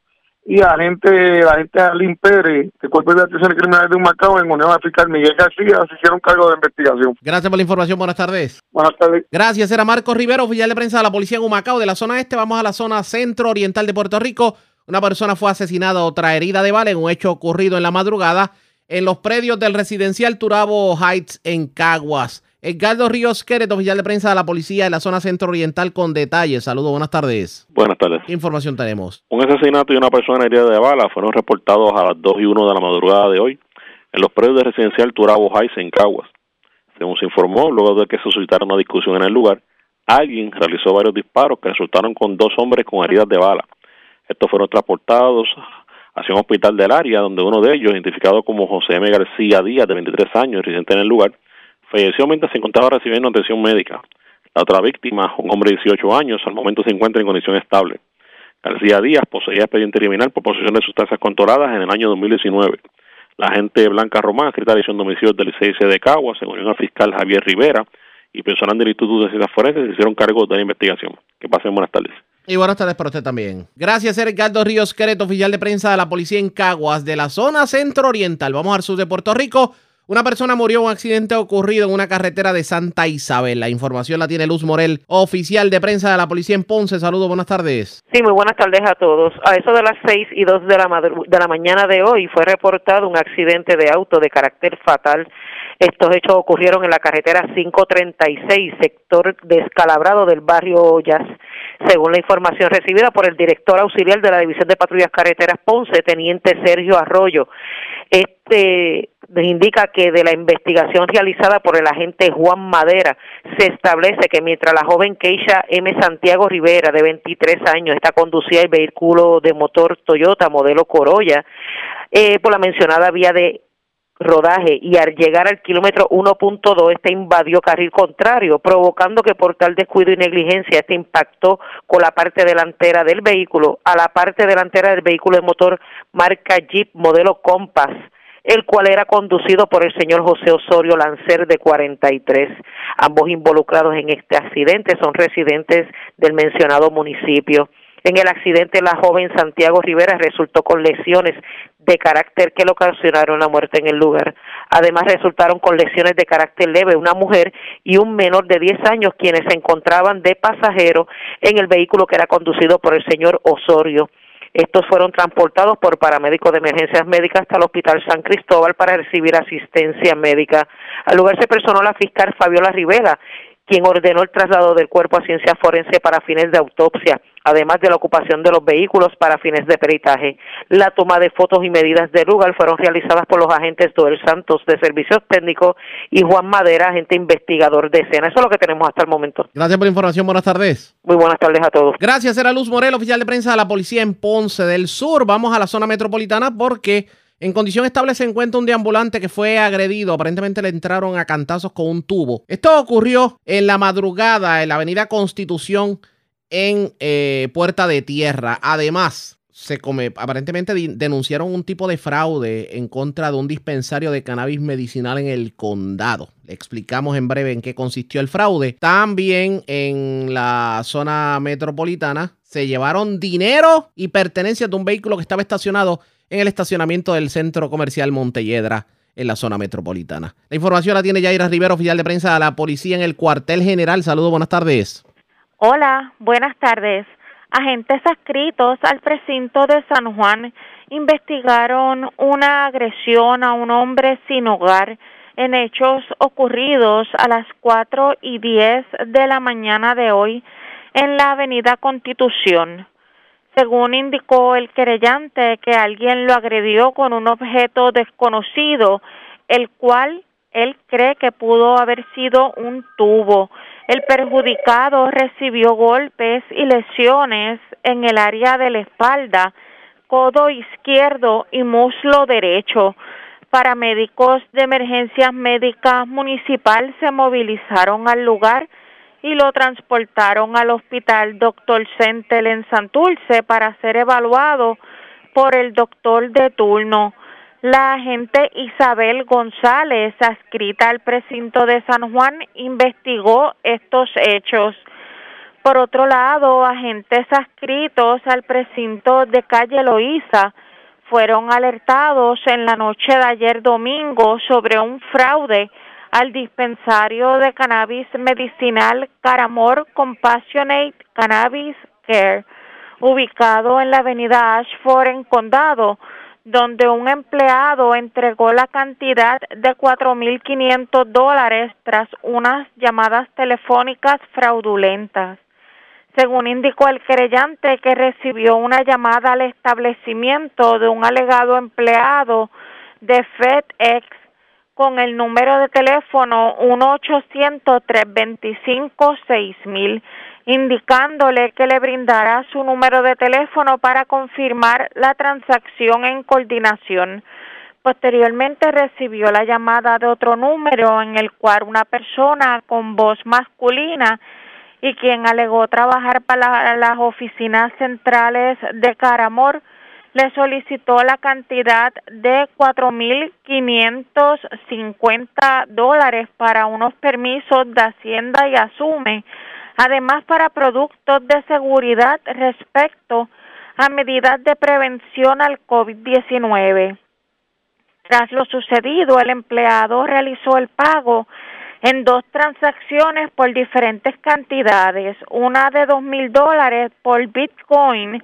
Speaker 21: y agente, la agente Alin Pérez, del cuerpo de atención criminales de un Macao en unión al fiscal Miguel García, se hicieron cargo de investigación.
Speaker 2: Gracias por la información, buenas tardes.
Speaker 21: Buenas tardes.
Speaker 2: Gracias, era Marcos Rivero, oficial de prensa de la policía en Humacao, de la zona este. Vamos a la zona centro-oriental de Puerto Rico. Una persona fue asesinada, otra herida de bala en un hecho ocurrido en la madrugada en los predios del residencial Turabo Heights en Caguas. Edgardo Ríos Queret, oficial de prensa de la policía de la zona centro-oriental, con detalles. Saludos, buenas tardes.
Speaker 22: Buenas tardes.
Speaker 2: ¿Qué información tenemos?
Speaker 22: Un asesinato y una persona herida de bala fueron reportados a las 2 y 1 de la madrugada de hoy en los predios de residencial Turabo Heights en Caguas. Según se informó, luego de que se suscitara una discusión en el lugar, alguien realizó varios disparos que resultaron con dos hombres con heridas de bala. Estos fueron transportados hacia un hospital del área, donde uno de ellos, identificado como José M. García Díaz, de 23 años, residente en el lugar, falleció mientras se encontraba recibiendo atención médica. La otra víctima, un hombre de 18 años, al momento se encuentra en condición estable. García Díaz poseía expediente criminal por posesión de sustancias controladas en el año 2019. La agente Blanca Román, escrita de de homicidios del CIC de Caguas, se unió al fiscal Javier Rivera y personal del Instituto de Ciencias Forenses se hicieron cargo de la investigación. Que pasen buenas tardes.
Speaker 2: Y buenas tardes para usted también. Gracias, Ricardo Ríos Quereto, oficial de prensa de la policía en Caguas, de la zona centro-oriental. Vamos al sur de Puerto Rico. Una persona murió en un accidente ocurrido en una carretera de Santa Isabel. La información la tiene Luz Morel, oficial de prensa de la policía en Ponce. Saludos, buenas tardes.
Speaker 23: Sí, muy buenas tardes a todos. A eso de las seis y dos de la, de la mañana de hoy fue reportado un accidente de auto de carácter fatal. Estos hechos ocurrieron en la carretera 536, sector descalabrado del barrio Ollas. Según la información recibida por el director auxiliar de la División de Patrullas Carreteras Ponce, teniente Sergio Arroyo, indica que de la investigación realizada por el agente Juan Madera se establece que mientras la joven Keisha M. Santiago Rivera, de 23 años, está conducida el vehículo de motor Toyota modelo Corolla eh, por la mencionada vía de rodaje y al llegar al kilómetro 1.2 este invadió carril contrario, provocando que por tal descuido y negligencia este impactó con la parte delantera del vehículo a la parte delantera del vehículo de motor marca Jeep modelo Compass el cual era conducido por el señor José Osorio Lancer de 43. Ambos involucrados en este accidente son residentes del mencionado municipio. En el accidente, la joven Santiago Rivera resultó con lesiones de carácter que le ocasionaron la muerte en el lugar. Además, resultaron con lesiones de carácter leve una mujer y un menor de 10 años quienes se encontraban de pasajero en el vehículo que era conducido por el señor Osorio. Estos fueron transportados por paramédicos de emergencias médicas hasta el Hospital San Cristóbal para recibir asistencia médica. Al lugar se personó la fiscal Fabiola Rivera, quien ordenó el traslado del cuerpo a ciencia forense para fines de autopsia, además de la ocupación de los vehículos para fines de peritaje. La toma de fotos y medidas de lugar fueron realizadas por los agentes Doel Santos de Servicios Técnicos y Juan Madera, agente investigador de escena. Eso es lo que tenemos hasta el momento.
Speaker 2: Gracias por la información. Buenas tardes.
Speaker 23: Muy buenas tardes a todos.
Speaker 2: Gracias, era Luz Morel, oficial de prensa de la policía en Ponce del Sur. Vamos a la zona metropolitana porque en condición estable se encuentra un deambulante que fue agredido. Aparentemente le entraron a cantazos con un tubo. Esto ocurrió en la madrugada en la avenida Constitución en eh, Puerta de Tierra. Además, se aparentemente denunciaron un tipo de fraude en contra de un dispensario de cannabis medicinal en el condado. Le explicamos en breve en qué consistió el fraude. También en la zona metropolitana se llevaron dinero y pertenencias de un vehículo que estaba estacionado en el estacionamiento del centro comercial Montelledra en la zona metropolitana. La información la tiene Yaira Rivero, oficial de prensa de la policía en el cuartel general. Saludos, buenas tardes.
Speaker 24: Hola, buenas tardes. Agentes adscritos al precinto de San Juan investigaron una agresión a un hombre sin hogar en hechos ocurridos a las 4 y 10 de la mañana de hoy en la avenida Constitución según indicó el querellante que alguien lo agredió con un objeto desconocido, el cual él cree que pudo haber sido un tubo. El perjudicado recibió golpes y lesiones en el área de la espalda, codo izquierdo y muslo derecho. Paramédicos de emergencias médicas municipal se movilizaron al lugar y lo transportaron al hospital Doctor Centel en Santurce para ser evaluado por el doctor de turno. La agente Isabel González, adscrita al precinto de San Juan, investigó estos hechos. Por otro lado, agentes adscritos al precinto de calle Loíza fueron alertados en la noche de ayer domingo sobre un fraude al dispensario de cannabis medicinal Caramor Compassionate Cannabis Care, ubicado en la avenida Ashford en Condado, donde un empleado entregó la cantidad de 4.500 dólares tras unas llamadas telefónicas fraudulentas. Según indicó el creyente que recibió una llamada al establecimiento de un alegado empleado de FedEx con el número de teléfono 1-800-325-6000, indicándole que le brindará su número de teléfono para confirmar la transacción en coordinación. Posteriormente recibió la llamada de otro número en el cual una persona con voz masculina y quien alegó trabajar para las oficinas centrales de Caramor le solicitó la cantidad de 4.550 dólares para unos permisos de Hacienda y Asume, además para productos de seguridad respecto a medidas de prevención al COVID-19. Tras lo sucedido, el empleado realizó el pago en dos transacciones por diferentes cantidades, una de dos mil dólares por Bitcoin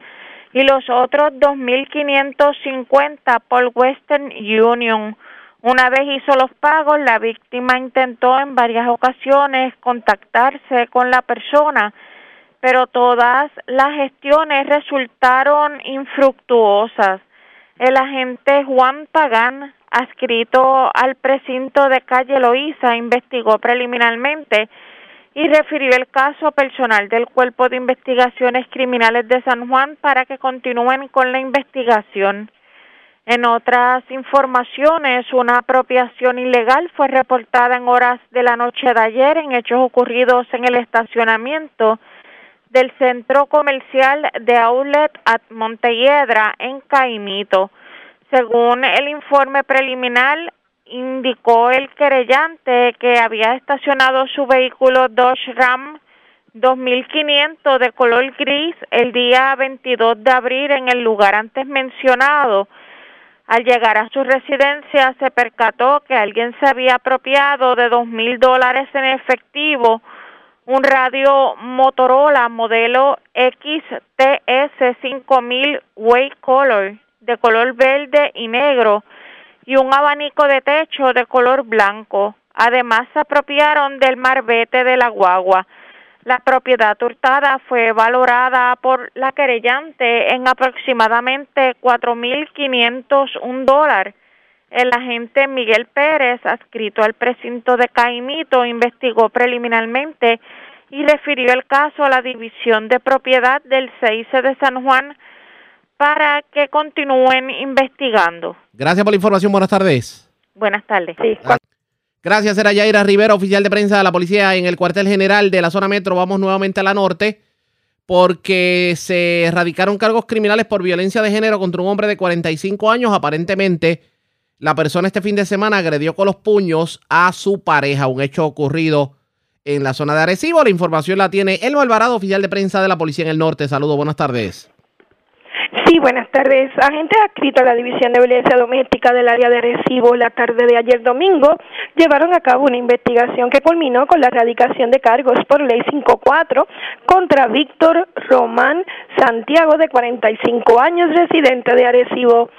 Speaker 24: y los otros 2.550 por Western Union. Una vez hizo los pagos, la víctima intentó en varias ocasiones contactarse con la persona, pero todas las gestiones resultaron infructuosas. El agente Juan Pagán, adscrito al precinto de calle Loíza, investigó preliminarmente y refirió el caso a personal del Cuerpo de Investigaciones Criminales de San Juan para que continúen con la investigación. En otras informaciones, una apropiación ilegal fue reportada en horas de la noche de ayer en hechos ocurridos en el estacionamiento del centro comercial de Outlet at Montelledra en Caimito. Según el informe preliminar, indicó el querellante que había estacionado su vehículo Dodge Ram 2500 de color gris el día 22 de abril en el lugar antes mencionado. Al llegar a su residencia se percató que alguien se había apropiado de dos mil dólares en efectivo, un radio Motorola modelo XTS 5000 Way Color de color verde y negro y un abanico de techo de color blanco. Además, se apropiaron del marbete de la guagua. La propiedad hurtada fue valorada por la querellante en aproximadamente 4.501 dólares. El agente Miguel Pérez, adscrito al precinto de Caimito, investigó preliminarmente y refirió el caso a la División de Propiedad del CIC de San Juan para que continúen investigando.
Speaker 2: Gracias por la información. Buenas tardes.
Speaker 24: Buenas tardes.
Speaker 2: Gracias, era Yaira Rivera, oficial de prensa de la policía en el cuartel general de la zona metro. Vamos nuevamente a la norte porque se erradicaron cargos criminales por violencia de género contra un hombre de 45 años. Aparentemente, la persona este fin de semana agredió con los puños a su pareja, un hecho ocurrido en la zona de Arecibo. La información la tiene Elmo Alvarado, oficial de prensa de la policía en el norte. Saludos, buenas tardes.
Speaker 14: Sí, buenas tardes. Agentes adscritos a la División de Violencia Doméstica del área de Recibo la tarde de ayer domingo llevaron a cabo una investigación que culminó con la erradicación de cargos por ley 54 contra Víctor Román Santiago, de 45 años, residente de Arecibo.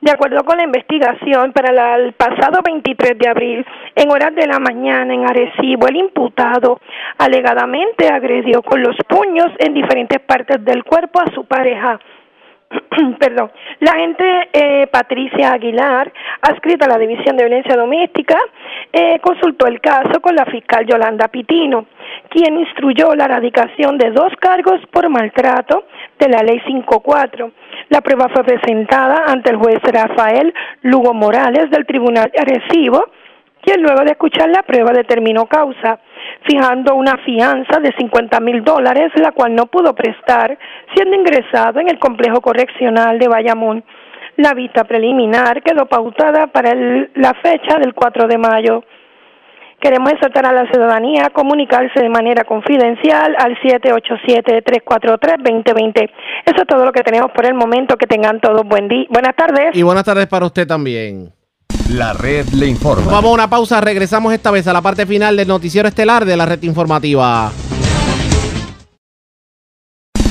Speaker 14: De acuerdo con la investigación, para el pasado 23 de abril, en horas de la mañana en Arecibo, el imputado alegadamente agredió con los puños en diferentes partes del cuerpo a su pareja perdón, la agente eh, Patricia Aguilar, adscrita a la División de Violencia Doméstica, eh, consultó el caso con la fiscal Yolanda Pitino, quien instruyó la erradicación de dos cargos por maltrato de la Ley 54. La prueba fue presentada ante el juez Rafael Lugo Morales del Tribunal Arecibo, quien luego de escuchar la prueba determinó causa, fijando una fianza de 50 mil dólares, la cual no pudo prestar, siendo ingresado en el complejo correccional de Bayamón. La vista preliminar quedó pautada para la fecha del 4 de mayo. Queremos exhortar a la ciudadanía a comunicarse de manera confidencial al 787-343-2020. Eso es todo lo que tenemos por el momento. Que tengan todos buen día. Buenas tardes.
Speaker 2: Y buenas tardes para usted también.
Speaker 1: La red le informa.
Speaker 2: Vamos a una pausa, regresamos esta vez a la parte final del noticiero estelar de la red informativa.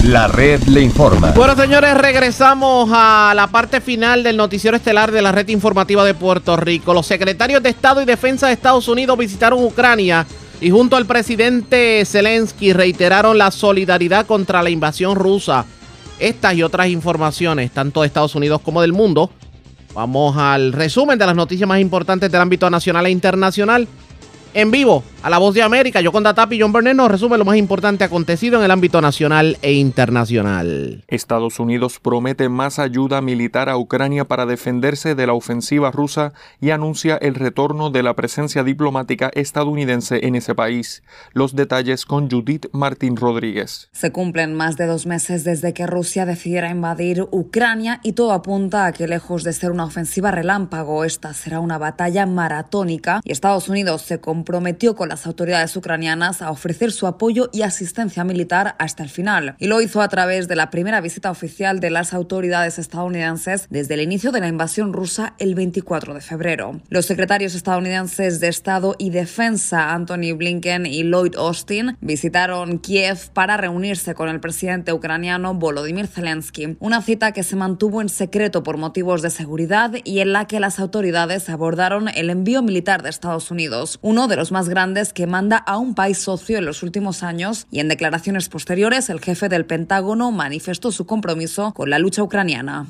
Speaker 1: La red le informa.
Speaker 2: Bueno, señores, regresamos a la parte final del noticiero estelar de la red informativa de Puerto Rico. Los secretarios de Estado y Defensa de Estados Unidos visitaron Ucrania y junto al presidente Zelensky reiteraron la solidaridad contra la invasión rusa. Estas y otras informaciones, tanto de Estados Unidos como del mundo, Vamos al resumen de las noticias más importantes del ámbito nacional e internacional. En vivo, a la voz de América, yo con Datapi y John Burnett nos resume lo más importante acontecido en el ámbito nacional e internacional.
Speaker 25: Estados Unidos promete más ayuda militar a Ucrania para defenderse de la ofensiva rusa y anuncia el retorno de la presencia diplomática estadounidense en ese país. Los detalles con Judith Martín Rodríguez.
Speaker 26: Se cumplen más de dos meses desde que Rusia decidiera invadir Ucrania y todo apunta a que lejos de ser una ofensiva relámpago, esta será una batalla maratónica y Estados Unidos se comprometió con las autoridades ucranianas a ofrecer su apoyo y asistencia militar hasta el final. Y lo hizo a través de la primera visita oficial de las autoridades estadounidenses desde el inicio de la invasión rusa el 24 de febrero. Los secretarios estadounidenses de Estado y Defensa, Anthony Blinken y Lloyd Austin, visitaron Kiev para reunirse con el presidente ucraniano Volodymyr Zelensky. Una cita que se mantuvo en secreto por motivos de seguridad y en la que las autoridades abordaron el envío militar de Estados Unidos, uno de los más grandes que manda a un país socio en los últimos años y en declaraciones posteriores el jefe del Pentágono manifestó su compromiso con la lucha ucraniana.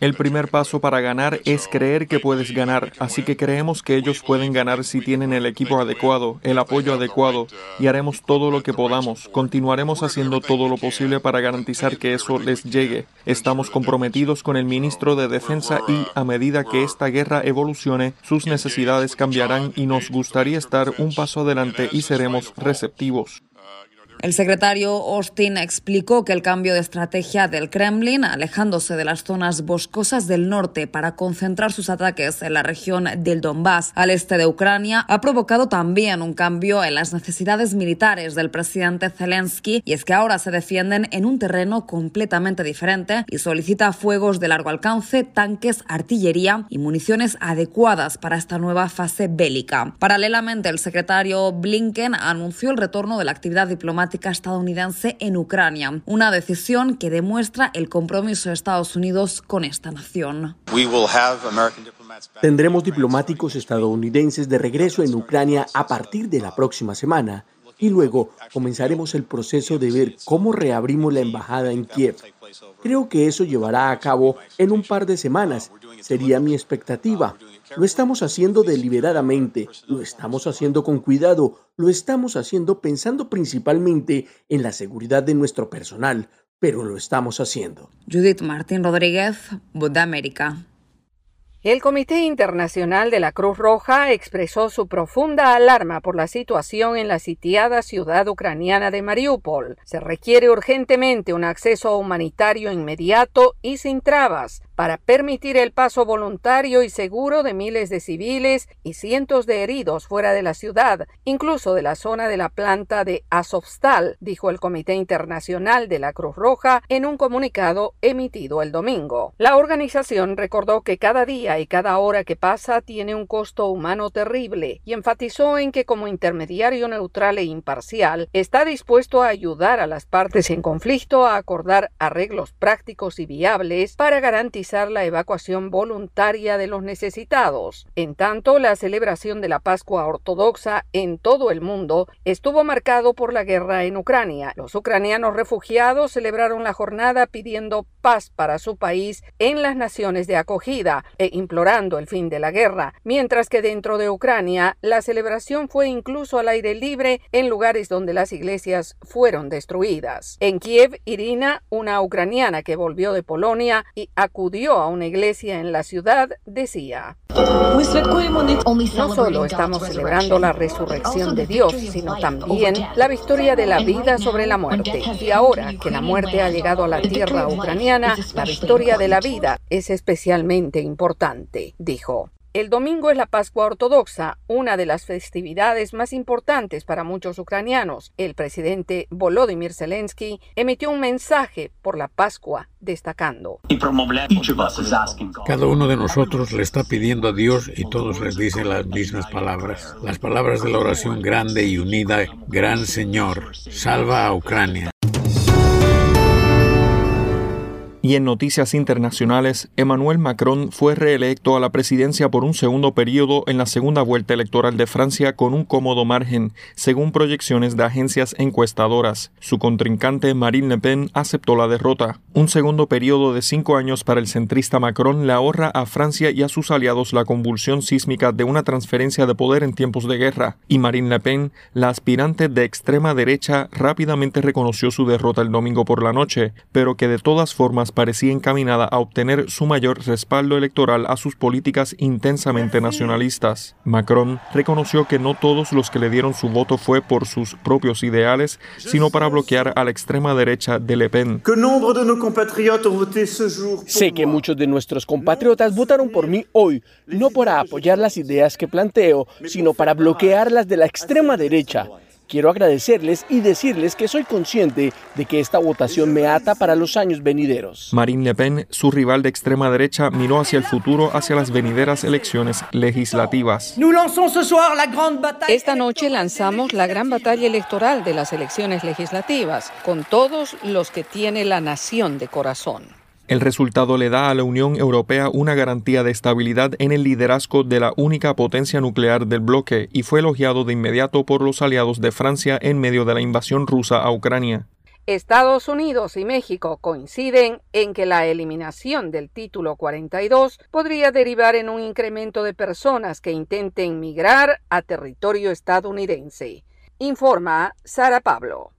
Speaker 25: El primer paso para ganar es creer que puedes ganar, así que creemos que ellos pueden ganar si tienen el equipo adecuado, el apoyo adecuado, y haremos todo lo que podamos. Continuaremos haciendo todo lo posible para garantizar que eso les llegue. Estamos comprometidos con el ministro de Defensa y, a medida que esta guerra evolucione, sus necesidades cambiarán y nos gustaría estar un paso adelante y seremos receptivos.
Speaker 26: El secretario Austin explicó que el cambio de estrategia del Kremlin, alejándose de las zonas boscosas del norte para concentrar sus ataques en la región del Donbass, al este de Ucrania, ha provocado también un cambio en las necesidades militares del presidente Zelensky, y es que ahora se defienden en un terreno completamente diferente y solicita fuegos de largo alcance, tanques, artillería y municiones adecuadas para esta nueva fase bélica. Paralelamente, el secretario Blinken anunció el retorno de la actividad diplomática estadounidense en Ucrania, una decisión que demuestra el compromiso de Estados Unidos con esta nación.
Speaker 27: Tendremos diplomáticos estadounidenses de regreso en Ucrania a partir de la próxima semana y luego comenzaremos el proceso de ver cómo reabrimos la embajada en Kiev. Creo que eso llevará a cabo en un par de semanas. Sería mi expectativa. Lo estamos haciendo deliberadamente, lo estamos haciendo con cuidado, lo estamos haciendo pensando principalmente en la seguridad de nuestro personal, pero lo estamos haciendo.
Speaker 26: Judith Martín Rodríguez, Voz de América.
Speaker 28: El Comité Internacional de la Cruz Roja expresó su profunda alarma por la situación en la sitiada ciudad ucraniana de Mariupol. Se requiere urgentemente un acceso humanitario inmediato y sin trabas para permitir el paso voluntario y seguro de miles de civiles y cientos de heridos fuera de la ciudad, incluso de la zona de la planta de Azovstal, dijo el Comité Internacional de la Cruz Roja en un comunicado emitido el domingo. La organización recordó que cada día y cada hora que pasa tiene un costo humano terrible y enfatizó en que como intermediario neutral e imparcial está dispuesto a ayudar a las partes en conflicto a acordar arreglos prácticos y viables para garantizar la evacuación voluntaria de los necesitados. En tanto, la celebración de la Pascua Ortodoxa en todo el mundo estuvo marcado por la guerra en Ucrania. Los ucranianos refugiados celebraron la jornada pidiendo paz para su país en las naciones de acogida e implorando el fin de la guerra, mientras que dentro de Ucrania la celebración fue incluso al aire libre en lugares donde las iglesias fueron destruidas. En Kiev, Irina, una ucraniana que volvió de Polonia y acudió a una iglesia en la ciudad, decía, no solo estamos celebrando la resurrección de Dios, sino también la victoria de la vida sobre la muerte. Y ahora que la muerte ha llegado a la tierra ucraniana, la victoria de la vida es especialmente importante, dijo. El domingo es la Pascua Ortodoxa, una de las festividades más importantes para muchos ucranianos. El presidente Volodymyr Zelensky emitió un mensaje por la Pascua, destacando.
Speaker 29: Cada uno de nosotros le está pidiendo a Dios y todos les dicen las mismas palabras. Las palabras de la oración grande y unida, Gran Señor, salva a Ucrania.
Speaker 25: Y en noticias internacionales, Emmanuel Macron fue reelecto a la presidencia por un segundo periodo en la segunda vuelta electoral de Francia con un cómodo margen, según proyecciones de agencias encuestadoras. Su contrincante Marine Le Pen aceptó la derrota. Un segundo periodo de cinco años para el centrista Macron le ahorra a Francia y a sus aliados la convulsión sísmica de una transferencia de poder en tiempos de guerra, y Marine Le Pen, la aspirante de extrema derecha, rápidamente reconoció su derrota el domingo por la noche, pero que de todas formas parecía encaminada a obtener su mayor respaldo electoral a sus políticas intensamente nacionalistas. Macron reconoció que no todos los que le dieron su voto fue por sus propios ideales, sino para bloquear a la extrema derecha de Le Pen.
Speaker 30: Sé que muchos de nuestros compatriotas votaron por mí hoy, no para apoyar las ideas que planteo, sino para bloquearlas de la extrema derecha. Quiero agradecerles y decirles que soy consciente de que esta votación me ata para los años venideros.
Speaker 25: Marine Le Pen, su rival de extrema derecha, miró hacia el futuro, hacia las venideras elecciones legislativas.
Speaker 28: Esta noche lanzamos la gran batalla electoral de las elecciones legislativas, con todos los que tiene la nación de corazón.
Speaker 25: El resultado le da a la Unión Europea una garantía de estabilidad en el liderazgo de la única potencia nuclear del bloque y fue elogiado de inmediato por los aliados de Francia en medio de la invasión rusa a Ucrania.
Speaker 28: Estados Unidos y México coinciden en que la eliminación del título 42 podría derivar en un incremento de personas que intenten migrar a territorio estadounidense. Informa Sara Pablo.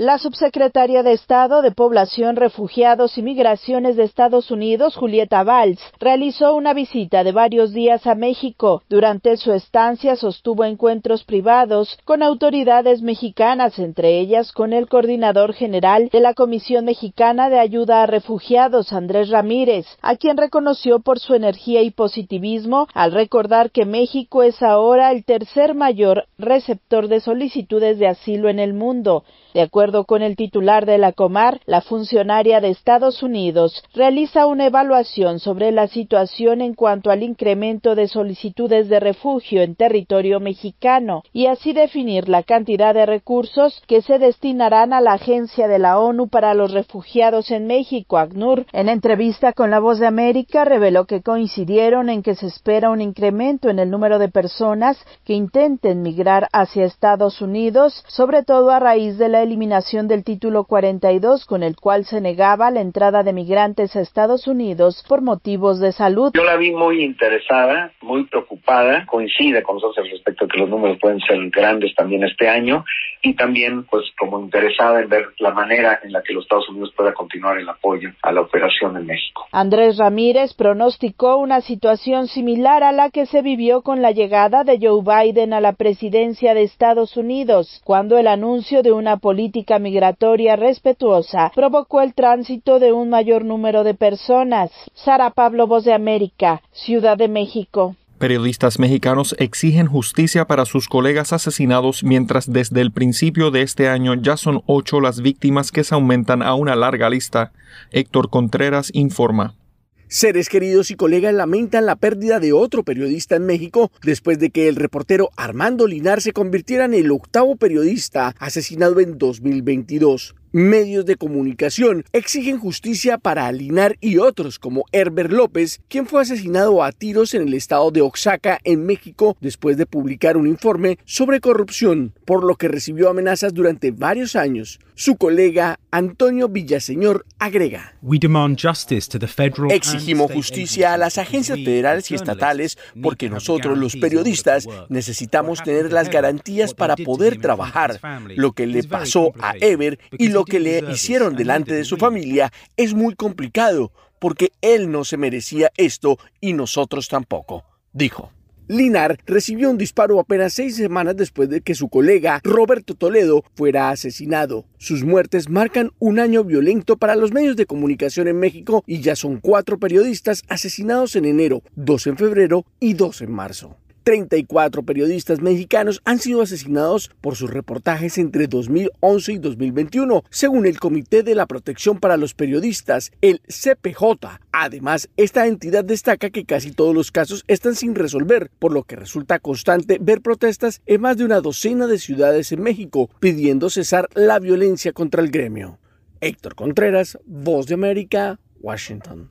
Speaker 31: La subsecretaria de Estado de Población, Refugiados y Migraciones de Estados Unidos, Julieta Valls, realizó una visita de varios días a México. Durante su estancia sostuvo encuentros privados con autoridades mexicanas, entre ellas con el coordinador general de la Comisión Mexicana de Ayuda a Refugiados, Andrés Ramírez, a quien reconoció por su energía y positivismo al recordar que México es ahora el tercer mayor receptor de solicitudes de asilo en el mundo. De acuerdo con el titular de la Comar, la funcionaria de Estados Unidos realiza una evaluación sobre la situación en cuanto al incremento de solicitudes de refugio en territorio mexicano y así definir la cantidad de recursos que se destinarán a la Agencia de la ONU para los Refugiados en México, ACNUR. En entrevista con La Voz de América reveló que coincidieron en que se espera un incremento en el número de personas que intenten migrar hacia Estados Unidos, sobre todo a raíz de la eliminación del título 42 con el cual se negaba la entrada de migrantes a Estados Unidos por motivos de salud.
Speaker 32: Yo la vi muy interesada, muy preocupada, coincide con nosotros respecto a que los números pueden ser grandes también este año y también pues como interesada en ver la manera en la que los Estados Unidos pueda continuar el apoyo a la operación en México.
Speaker 31: Andrés Ramírez pronosticó una situación similar a la que se vivió con la llegada de Joe Biden a la presidencia de Estados Unidos, cuando el anuncio de una política migratoria respetuosa provocó el tránsito de un mayor número de personas. Sara Pablo, Voz de América, Ciudad de México.
Speaker 25: Periodistas mexicanos exigen justicia para sus colegas asesinados mientras desde el principio de este año ya son ocho las víctimas que se aumentan a una larga lista. Héctor Contreras informa.
Speaker 27: Seres queridos y colegas lamentan la pérdida de otro periodista en México después de que el reportero Armando Linar se convirtiera en el octavo periodista asesinado en 2022. Medios de comunicación exigen justicia para Linar y otros como Herbert López, quien fue asesinado a tiros en el estado de Oaxaca, en México, después de publicar un informe sobre corrupción, por lo que recibió amenazas durante varios años. Su colega Antonio Villaseñor agrega. Exigimos justicia a las agencias federales y estatales porque nosotros los periodistas necesitamos tener las garantías para poder trabajar. Lo que le pasó a Ever y lo que le hicieron delante de su familia es muy complicado porque él no se merecía esto y nosotros tampoco, dijo. Linar recibió un disparo apenas seis semanas después de que su colega Roberto Toledo fuera asesinado. Sus muertes marcan un año violento para los medios de comunicación en México y ya son cuatro periodistas asesinados en enero, dos en febrero y dos en marzo. 34 periodistas mexicanos han sido asesinados por sus reportajes entre 2011 y 2021, según el Comité de la Protección para los Periodistas, el CPJ. Además, esta entidad destaca que casi todos los casos están sin resolver, por lo que resulta constante ver protestas en más de una docena de ciudades en México pidiendo cesar la violencia contra el gremio. Héctor Contreras, Voz de América, Washington.